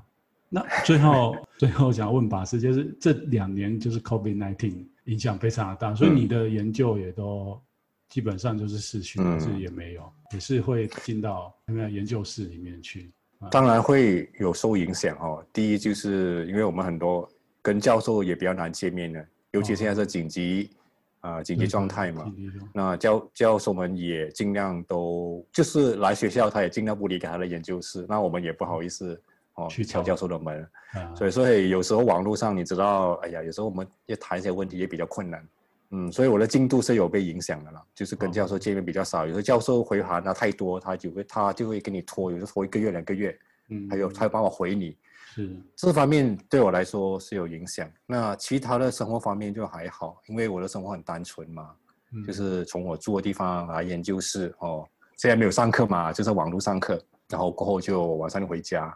那最后 最后想问法师，就是这两年就是 COVID-19 影响非常的大，所以你的研究也都基本上就是视讯，是也没有，也是会进到那个研究室里面去，当然会有受影响哦。第一就是因为我们很多跟教授也比较难见面的。尤其现在是紧急，啊、呃，紧急状态嘛。那教教授们也尽量都就是来学校，他也尽量不离开他的研究室。那我们也不好意思哦去敲教授的门。啊、所以所以有时候网络上你知道，哎呀，有时候我们要谈一些问题也比较困难。嗯，所以我的进度是有被影响的啦，就是跟教授见面比较少。有时候教授回函啊太多，他就会他就会给你拖，有时候拖一个月两个月。嗯，还有他有帮我回你。是这方面对我来说是有影响，那其他的生活方面就还好，因为我的生活很单纯嘛，嗯、就是从我住的地方来研究室哦，现在没有上课嘛，就是网络上课，然后过后就晚上就回家，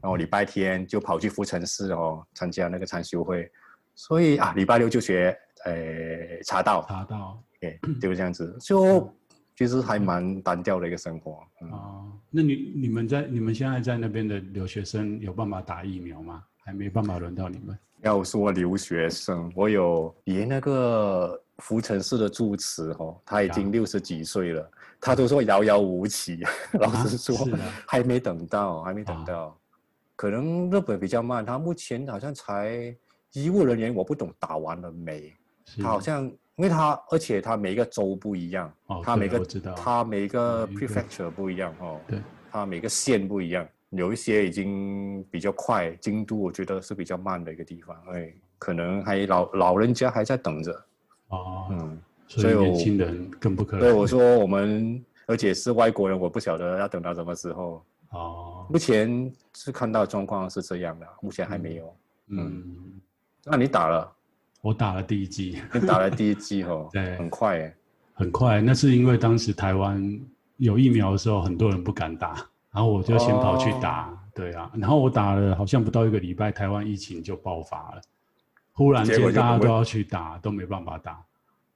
然后礼拜天就跑去福城寺哦参加那个禅修会，所以啊礼拜六就学诶茶道，茶道，对，就是这样子，就其实还蛮单调的一个生活。嗯、哦，那你你们在你们现在在那边的留学生有办法打疫苗吗？还没办法轮到你们。要说留学生，我有连那个福城市的住持哦，他已经六十几岁了，他都说遥遥无期。啊、老实说，还没等到，还没等到。啊、可能日本比较慢，他目前好像才医务人员，我不懂打完了没？他好像。因为它，而且它每一个州不一样，它每个它每个 prefecture 不一样哦，对，它每个县不一样，有一些已经比较快，京都我觉得是比较慢的一个地方，哎，可能还老老人家还在等着，哦，嗯，所以年轻人更不可能。对，我说我们，而且是外国人，我不晓得要等到什么时候。哦，目前是看到状况是这样的，目前还没有。嗯，那你打了？我打了第一剂，你打了第一剂哦，对，很快哎，很快。那是因为当时台湾有疫苗的时候，很多人不敢打，然后我就先跑去打，哦、对啊。然后我打了，好像不到一个礼拜，台湾疫情就爆发了，忽然间大家都要去打，都没办法打。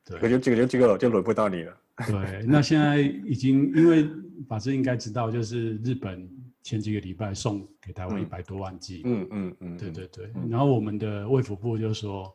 对，我就这个就这个就轮不到你了。对，那现在已经因为法师应该知道，就是日本前几个礼拜送给台湾一百多万剂，嗯嗯嗯，对对对。然后我们的卫福部就说。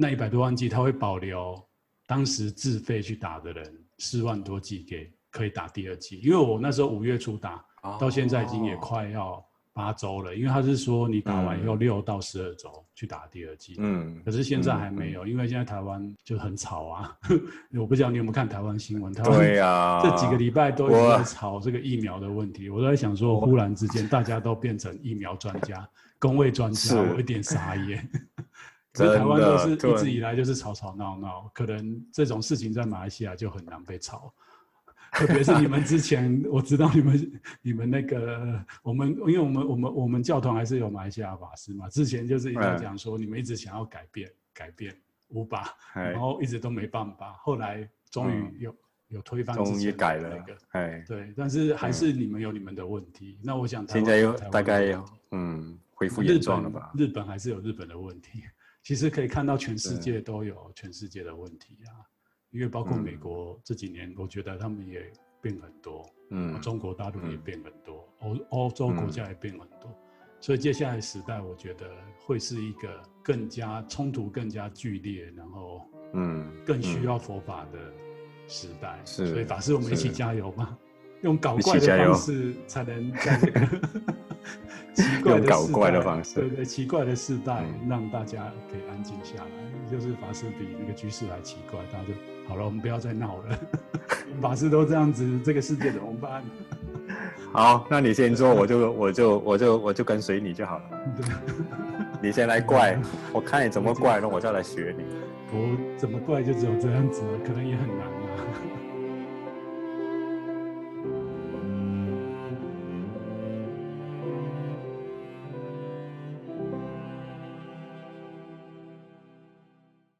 那一百多万剂，他会保留当时自费去打的人四万多剂给可以打第二剂，因为我那时候五月初打，到现在已经也快要八周了，因为他是说你打完以后六到十二周去打第二剂，嗯，可是现在还没有，因为现在台湾就很吵啊，我不知道你有没有看台湾新闻，台湾对呀，这几个礼拜都在吵这个疫苗的问题，我都在想说，忽然之间大家都变成疫苗专家。公卫专家，我有点傻眼。可是台湾都是一直以来就是吵吵闹闹，可能这种事情在马来西亚就很难被吵。特别是你们之前，我知道你们你们那个我们，因为我们我们我们教团还是有马来西亚法师嘛，之前就是一直讲说你们一直想要改变改变五把，然后一直都没办法，后来终于有、嗯、有推翻、那个，终于改了，哎，对，但是还是你们有你们的问题。嗯、那我想现在又大概有嗯恢复原状了吧？日本还是有日本的问题，其实可以看到全世界都有全世界的问题啊。因为包括美国这几年，我觉得他们也变很多，嗯，中国大陆也变很多，欧欧洲国家也变很多，所以接下来时代，我觉得会是一个更加冲突、更加剧烈，然后嗯，更需要佛法的时代。是，所以法师，我们一起加油吧，用搞怪的方式才能 奇怪的搞怪的方式，对对，奇怪的世代让大家可以安静下来。就是法师比那个居士还奇怪，大家就。好了，我们不要再闹了。法师都这样子，这个世界怎么办？好，那你先做，我就我就我就我就跟随你就好了。你先来怪，我看你怎么怪，那我再来学你。不怎么怪就只有这样子了，可能也很难。